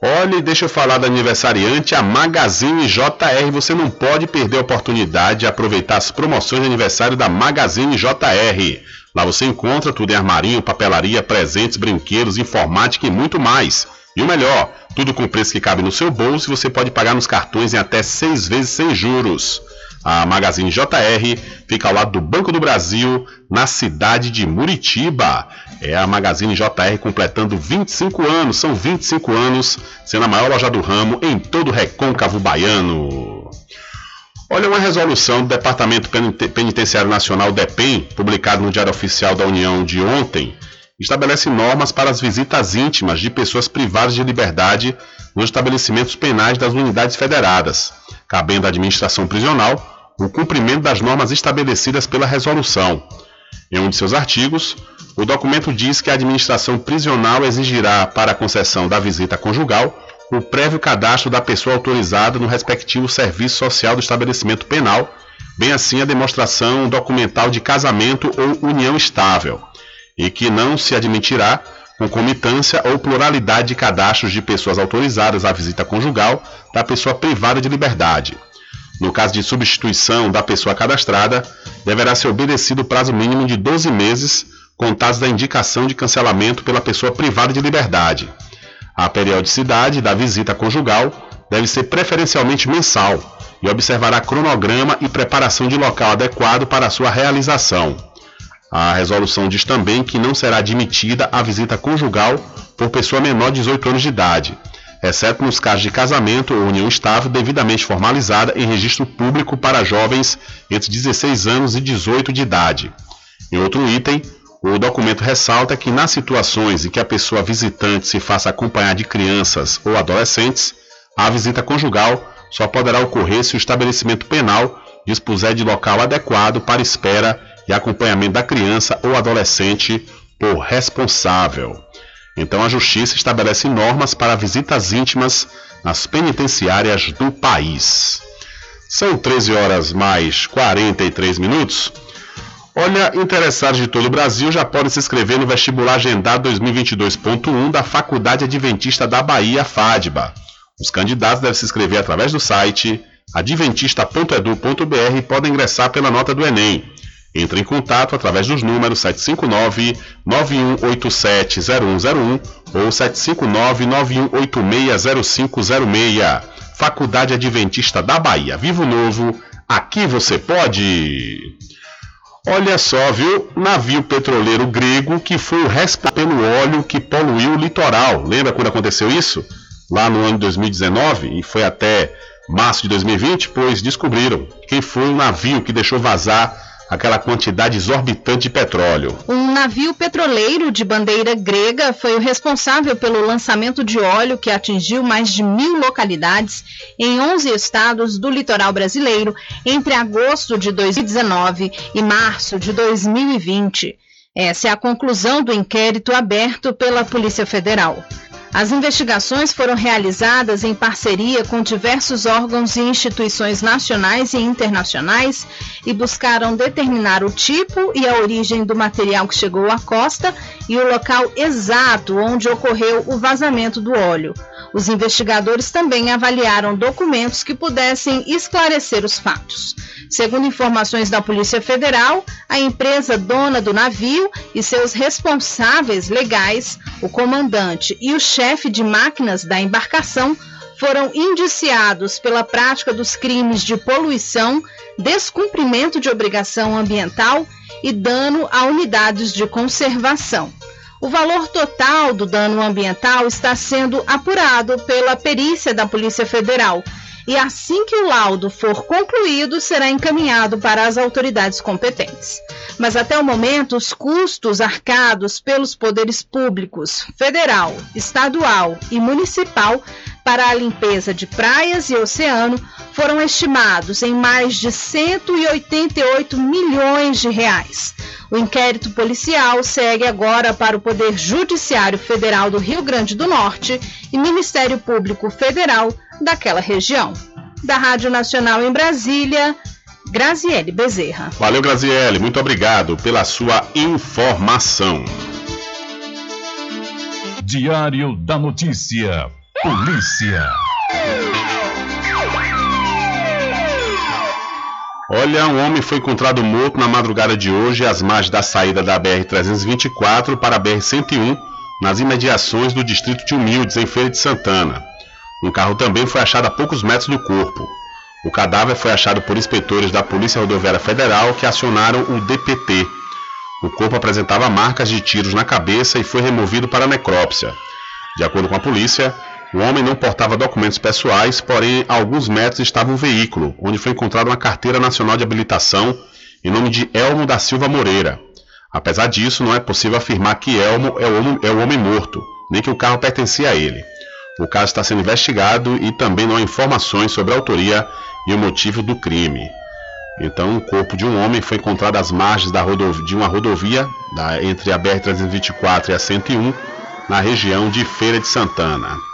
[SPEAKER 2] Olha, deixa eu falar da aniversariante, a Magazine JR. Você não pode perder a oportunidade de aproveitar as promoções de aniversário da Magazine JR. Lá você encontra tudo em armarinho, papelaria, presentes, brinquedos, informática e muito mais. E o melhor, tudo com preço que cabe no seu bolso e você pode pagar nos cartões em até seis vezes sem juros. A Magazine JR fica ao lado do Banco do Brasil, na cidade de Muritiba. É a Magazine JR completando 25 anos, são 25 anos, sendo a maior loja do ramo em todo o recôncavo baiano. Olha uma resolução do Departamento Penitenciário Nacional DEPEN, publicado no Diário Oficial da União de ontem, estabelece normas para as visitas íntimas de pessoas privadas de liberdade nos estabelecimentos penais das unidades federadas, cabendo à administração prisional o cumprimento das normas estabelecidas pela resolução. Em um de seus artigos, o documento diz que a administração prisional exigirá para a concessão da visita conjugal o prévio cadastro da pessoa autorizada no respectivo serviço social do estabelecimento penal, bem assim a demonstração documental de casamento ou união estável e que não se admitirá concomitância ou pluralidade de cadastros de pessoas autorizadas à visita conjugal da pessoa privada de liberdade. No caso de substituição da pessoa cadastrada, deverá ser obedecido o prazo mínimo de 12 meses contados da indicação de cancelamento pela pessoa privada de liberdade. A periodicidade da visita conjugal deve ser preferencialmente mensal e observará cronograma e preparação de local adequado para sua realização. A resolução diz também que não será admitida a visita conjugal por pessoa menor de 18 anos de idade, exceto nos casos de casamento ou união estável devidamente formalizada em registro público para jovens entre 16 anos e 18 de idade. Em outro item, o documento ressalta que nas situações em que a pessoa visitante se faça acompanhar de crianças ou adolescentes, a visita conjugal só poderá ocorrer se o estabelecimento penal dispuser de local adequado para espera e acompanhamento da criança ou adolescente por responsável. Então a Justiça estabelece normas para visitas íntimas nas penitenciárias do país. São 13 horas mais 43 minutos. Olha, interessados de todo o Brasil já podem se inscrever no vestibular agendado 2022.1 da Faculdade Adventista da Bahia, FADBA. Os candidatos devem se inscrever através do site adventista.edu.br e podem ingressar pela nota do Enem. Entre em contato através dos números 759-9187-0101 ou 759-9186-0506. Faculdade Adventista da Bahia. Vivo Novo, aqui você pode! Olha só, viu? Navio petroleiro grego que foi o responsável pelo óleo que poluiu o litoral. Lembra quando aconteceu isso? Lá no ano de 2019 e foi até março de 2020, pois descobriram quem foi o navio que deixou vazar aquela quantidade exorbitante de petróleo.
[SPEAKER 29] Um navio petroleiro de bandeira grega foi o responsável pelo lançamento de óleo que atingiu mais de mil localidades em 11 estados do litoral brasileiro entre agosto de 2019 e março de 2020. Essa é a conclusão do inquérito aberto pela Polícia Federal. As investigações foram realizadas em parceria com diversos órgãos e instituições nacionais e internacionais e buscaram determinar o tipo e a origem do material que chegou à costa e o local exato onde ocorreu o vazamento do óleo. Os investigadores também avaliaram documentos que pudessem esclarecer os fatos. Segundo informações da Polícia Federal, a empresa dona do navio e seus responsáveis legais, o comandante e o chefe de máquinas da embarcação, foram indiciados pela prática dos crimes de poluição, descumprimento de obrigação ambiental e dano a unidades de conservação. O valor total do dano ambiental está sendo apurado pela perícia da Polícia Federal e assim que o laudo for concluído, será encaminhado para as autoridades competentes. Mas até o momento, os custos arcados pelos poderes públicos, federal, estadual e municipal para a limpeza de praias e oceano foram estimados em mais de 188 milhões de reais. O inquérito policial segue agora para o Poder Judiciário Federal do Rio Grande do Norte e Ministério Público Federal daquela região. Da Rádio Nacional em Brasília, Graziele Bezerra.
[SPEAKER 2] Valeu, Graziele. Muito obrigado pela sua informação.
[SPEAKER 1] Diário da Notícia. Polícia.
[SPEAKER 2] Olha, um homem foi encontrado morto na madrugada de hoje às margens da saída da BR-324 para a BR-101, nas imediações do distrito de Humildes, em Feira de Santana. Um carro também foi achado a poucos metros do corpo. O cadáver foi achado por inspetores da Polícia Rodoviária Federal que acionaram o DPT. O corpo apresentava marcas de tiros na cabeça e foi removido para necrópsia. De acordo com a polícia, o homem não portava documentos pessoais, porém a alguns metros estava um veículo, onde foi encontrada uma carteira nacional de habilitação em nome de Elmo da Silva Moreira. Apesar disso, não é possível afirmar que Elmo é o homem, é o homem morto, nem que o carro pertencia a ele. O caso está sendo investigado e também não há informações sobre a autoria e o motivo do crime. Então, o corpo de um homem foi encontrado às margens de uma rodovia da, entre a BR-324 e a 101, na região de Feira de Santana.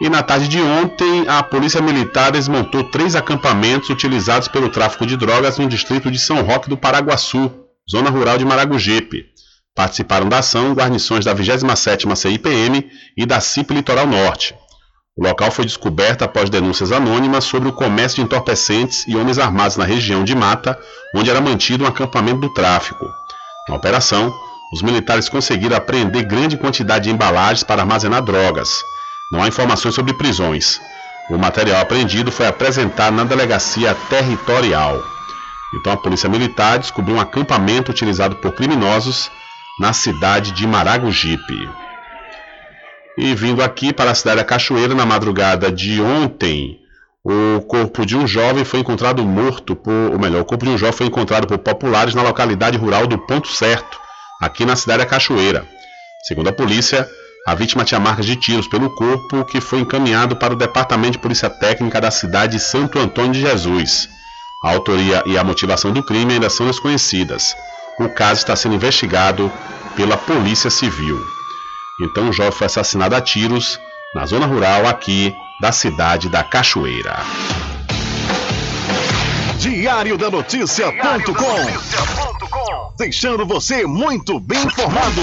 [SPEAKER 2] E na tarde de ontem, a Polícia Militar desmontou três acampamentos utilizados pelo tráfico de drogas no distrito de São Roque do Paraguaçu, zona rural de Maragogipe. Participaram da ação guarnições da 27ª CIPM e da CIP Litoral Norte. O local foi descoberto após denúncias anônimas sobre o comércio de entorpecentes e homens armados na região de Mata, onde era mantido um acampamento do tráfico. Na operação, os militares conseguiram apreender grande quantidade de embalagens para armazenar drogas. Não há informações sobre prisões. O material apreendido foi apresentado na delegacia territorial. Então a Polícia Militar descobriu um acampamento utilizado por criminosos na cidade de Maragogipe. E vindo aqui para a cidade da Cachoeira na madrugada de ontem, o corpo de um jovem foi encontrado morto por, ou melhor, o corpo de um jovem foi encontrado por populares na localidade rural do Ponto Certo, aqui na cidade da Cachoeira. Segundo a polícia, a vítima tinha marcas de tiros pelo corpo, que foi encaminhado para o Departamento de Polícia Técnica da cidade de Santo Antônio de Jesus. A autoria e a motivação do crime ainda são desconhecidas. O caso está sendo investigado pela Polícia Civil. Então, o jovem foi assassinado a tiros na zona rural aqui da cidade da Cachoeira.
[SPEAKER 30] Diário da Notícia.com Deixando você muito bem informado.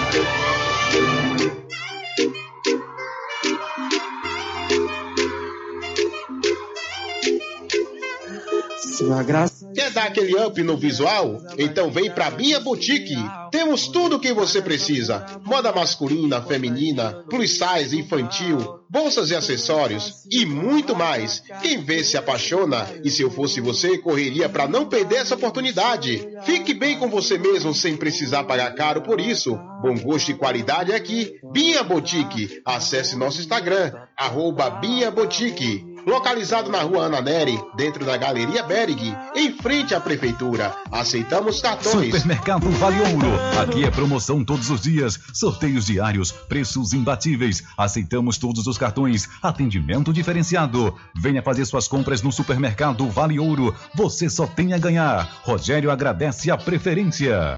[SPEAKER 31] Sua graça. Quer dar aquele up no visual? Então vem pra Minha Boutique. Temos tudo o que você precisa: moda masculina, feminina, plus size, infantil, bolsas e acessórios e muito mais. Quem vê se apaixona e se eu fosse você, correria para não perder essa oportunidade. Fique bem com você mesmo sem precisar pagar caro por isso. Bom gosto e qualidade aqui. Binha Boutique. Acesse nosso Instagram, arroba Binha Boutique. Localizado na rua Ana Neri, dentro da Galeria Berg, em frente à Prefeitura. Aceitamos cartões.
[SPEAKER 1] Supermercado Vale Ouro. Aqui é promoção todos os dias, sorteios diários, preços imbatíveis. Aceitamos todos os cartões, atendimento diferenciado. Venha fazer suas compras no Supermercado Vale Ouro. Você só tem a ganhar. Rogério agradece a preferência.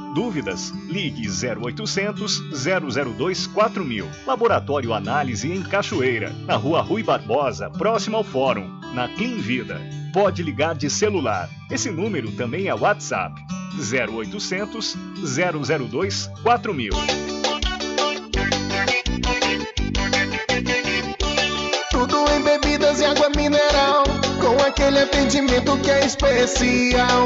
[SPEAKER 14] Dúvidas? Ligue 0800 002 4000. Laboratório Análise em Cachoeira, na Rua Rui Barbosa, próximo ao Fórum, na Clean Vida. Pode ligar de celular. Esse número também é WhatsApp. 0800 002 4000.
[SPEAKER 17] Tudo em bebidas e água mineral, com aquele atendimento que é especial.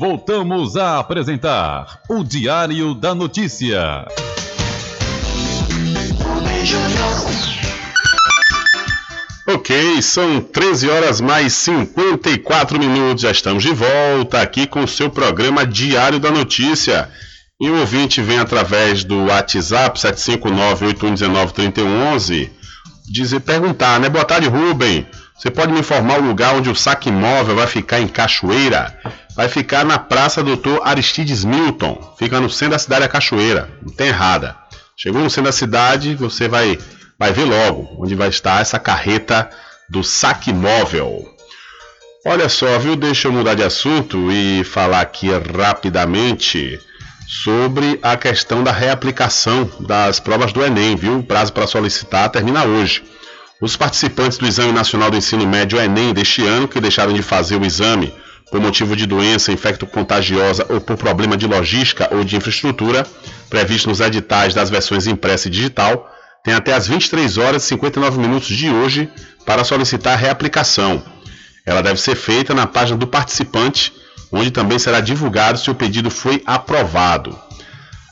[SPEAKER 1] Voltamos a apresentar o Diário da Notícia.
[SPEAKER 2] Ok, são 13 horas mais 54 minutos. Já estamos de volta aqui com o seu programa Diário da Notícia. E o ouvinte vem através do WhatsApp 759-8119-3111 dizer, perguntar, né? Boa tarde, Rubem. Você pode me informar o lugar onde o saque móvel vai ficar em Cachoeira? Vai ficar na Praça Doutor Aristides Milton. Fica no centro da cidade da Cachoeira. Não tem errada. Chegou no centro da cidade, você vai, vai ver logo onde vai estar essa carreta do saque móvel. Olha só, viu? Deixa eu mudar de assunto e falar aqui rapidamente sobre a questão da reaplicação das provas do Enem, viu? O prazo para solicitar termina hoje. Os participantes do Exame Nacional do Ensino Médio Enem deste ano, que deixaram de fazer o exame por motivo de doença infecto-contagiosa ou por problema de logística ou de infraestrutura, previsto nos editais das versões impressa e digital, têm até as 23 horas e 59 minutos de hoje para solicitar a reaplicação. Ela deve ser feita na página do participante, onde também será divulgado se o pedido foi aprovado.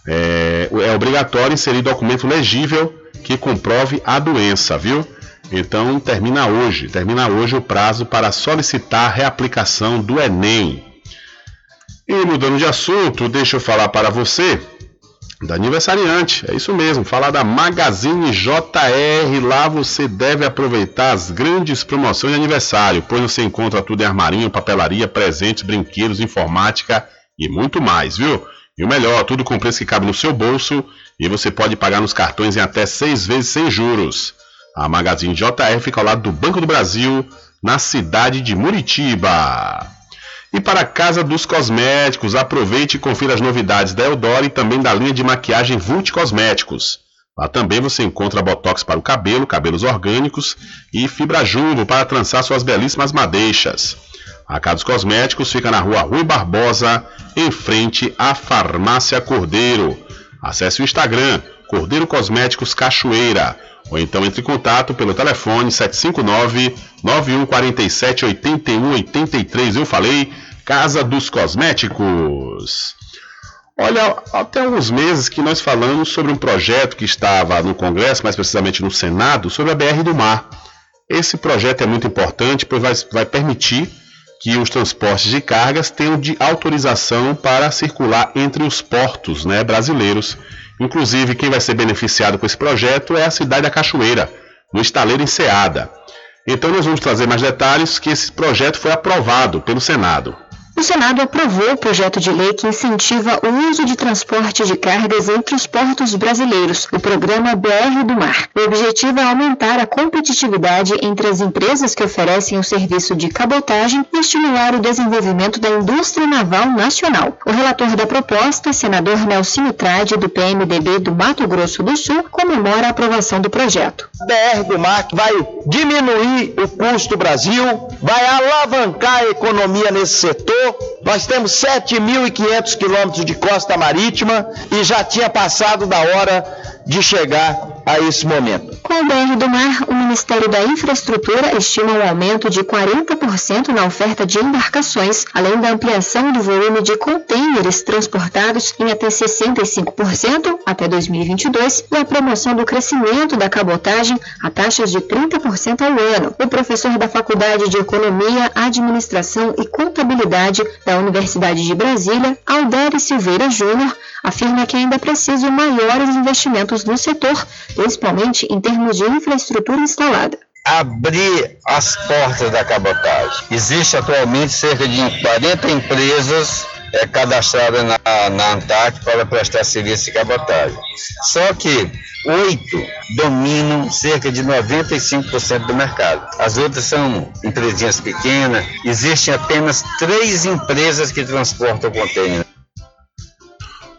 [SPEAKER 2] É, é obrigatório inserir documento legível que comprove a doença, viu? Então termina hoje, termina hoje o prazo para solicitar a reaplicação do Enem. E mudando de assunto, deixa eu falar para você da aniversariante, é isso mesmo, falar da Magazine JR, lá você deve aproveitar as grandes promoções de aniversário, pois você encontra tudo em armarinho, papelaria, presentes, brinquedos, informática e muito mais, viu? E o melhor, tudo com preço que cabe no seu bolso e você pode pagar nos cartões em até seis vezes sem juros. A Magazine JR fica ao lado do Banco do Brasil, na cidade de Muritiba. E para a Casa dos Cosméticos, aproveite e confira as novidades da Eudora e também da linha de maquiagem Vult Cosméticos. Lá também você encontra botox para o cabelo, cabelos orgânicos e fibra jumbo para trançar suas belíssimas madeixas. A Casa dos Cosméticos fica na rua Rui Barbosa, em frente à Farmácia Cordeiro. Acesse o Instagram Cordeiro Cosméticos Cachoeira ou então entre em contato pelo telefone 759 9147 8183. Eu falei Casa dos Cosméticos. Olha, até alguns meses que nós falamos sobre um projeto que estava no Congresso, mais precisamente no Senado, sobre a BR do Mar. Esse projeto é muito importante, pois vai, vai permitir que os transportes de cargas tenham de autorização para circular entre os portos né, brasileiros. Inclusive, quem vai ser beneficiado com esse projeto é a cidade da Cachoeira, no estaleiro Enseada. Então, nós vamos trazer mais detalhes que esse projeto foi aprovado pelo Senado.
[SPEAKER 6] O Senado aprovou o projeto de lei que incentiva o uso de transporte de cargas entre os portos brasileiros, o programa BR do Mar. O objetivo é aumentar a competitividade entre as empresas que oferecem o serviço de cabotagem e estimular o desenvolvimento da indústria naval nacional. O relator da proposta, senador Nelsinho Trade, do PMDB do Mato Grosso do Sul, comemora a aprovação do projeto.
[SPEAKER 26] BR do Mar vai diminuir o custo do Brasil, vai alavancar a economia nesse setor nós temos 7.500 quilômetros de costa marítima e já tinha passado da hora de chegar a esse momento.
[SPEAKER 6] Com o BR do Mar, o Ministério da Infraestrutura estima um aumento de 40% na oferta de embarcações, além da ampliação do volume de contêineres transportados em até 65% até 2022 e a promoção do crescimento da cabotagem a taxas de 30% ao ano. O professor da Faculdade de Economia, Administração e Contabilidade da Universidade de Brasília, Alderi Silveira Júnior, afirma que ainda é preciso maiores investimentos no setor, principalmente em termos de infraestrutura instalada
[SPEAKER 32] abrir as portas da cabotagem. Existe atualmente cerca de 40 empresas é, cadastradas na, na para prestar serviço de cabotagem. Só que oito dominam cerca de 95% do mercado. As outras são empresinhas pequenas. Existem apenas três empresas que transportam contêiner.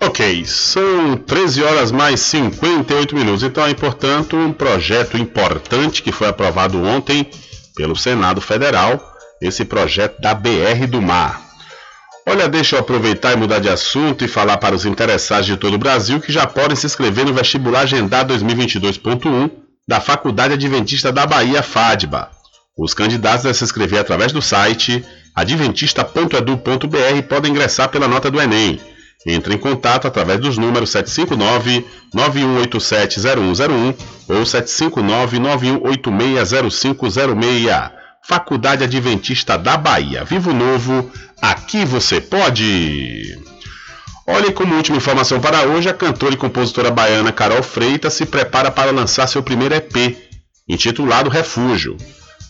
[SPEAKER 2] Ok, são 13 horas mais 58 minutos. Então é, portanto, um projeto importante que foi aprovado ontem pelo Senado Federal, esse projeto da BR do Mar. Olha, deixa eu aproveitar e mudar de assunto e falar para os interessados de todo o Brasil que já podem se inscrever no vestibular agendado 2022.1 da Faculdade Adventista da Bahia, FADBA. Os candidatos devem se inscrever através do site adventista.edu.br podem ingressar pela nota do Enem. Entre em contato através dos números 759-9187-0101 ou 759-9186-0506. Faculdade Adventista da Bahia. Vivo Novo, aqui você pode! Olha, como última informação para hoje, a cantora e compositora baiana Carol Freitas se prepara para lançar seu primeiro EP, intitulado Refúgio.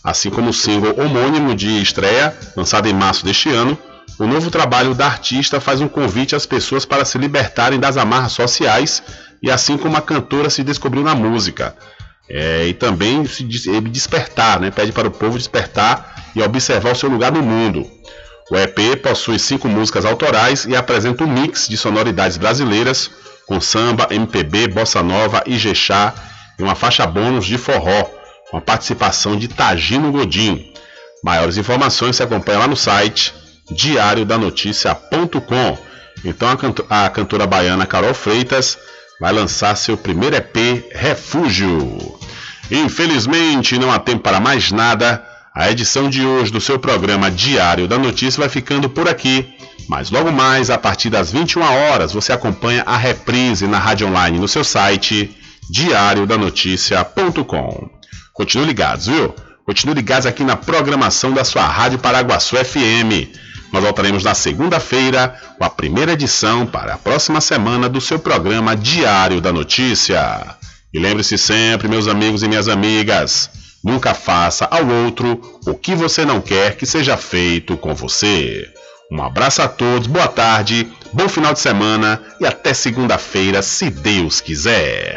[SPEAKER 2] Assim como o single homônimo de estreia, lançado em março deste ano, o novo trabalho da artista faz um convite às pessoas para se libertarem das amarras sociais e assim como a cantora se descobriu na música. É, e também se despertar, né? pede para o povo despertar e observar o seu lugar no mundo. O EP possui cinco músicas autorais e apresenta um mix de sonoridades brasileiras, com samba, MPB, bossa nova, ijexá e uma faixa bônus de forró, com a participação de Tagino Godin. Maiores informações se acompanham lá no site diariodanoticia.com. Então a, canto a cantora baiana Carol Freitas vai lançar seu primeiro EP Refúgio. Infelizmente não há tempo para mais nada. A edição de hoje do seu programa Diário da Notícia vai ficando por aqui. Mas logo mais, a partir das 21 horas, você acompanha a reprise na rádio online no seu site diariodanoticia.com. Continue ligados, viu? Continue ligados aqui na programação da sua Rádio Paraguaçu FM. Nós voltaremos na segunda-feira com a primeira edição para a próxima semana do seu programa Diário da Notícia. E lembre-se sempre, meus amigos e minhas amigas, nunca faça ao outro o que você não quer que seja feito com você. Um abraço a todos, boa tarde, bom final de semana e até segunda-feira, se Deus quiser.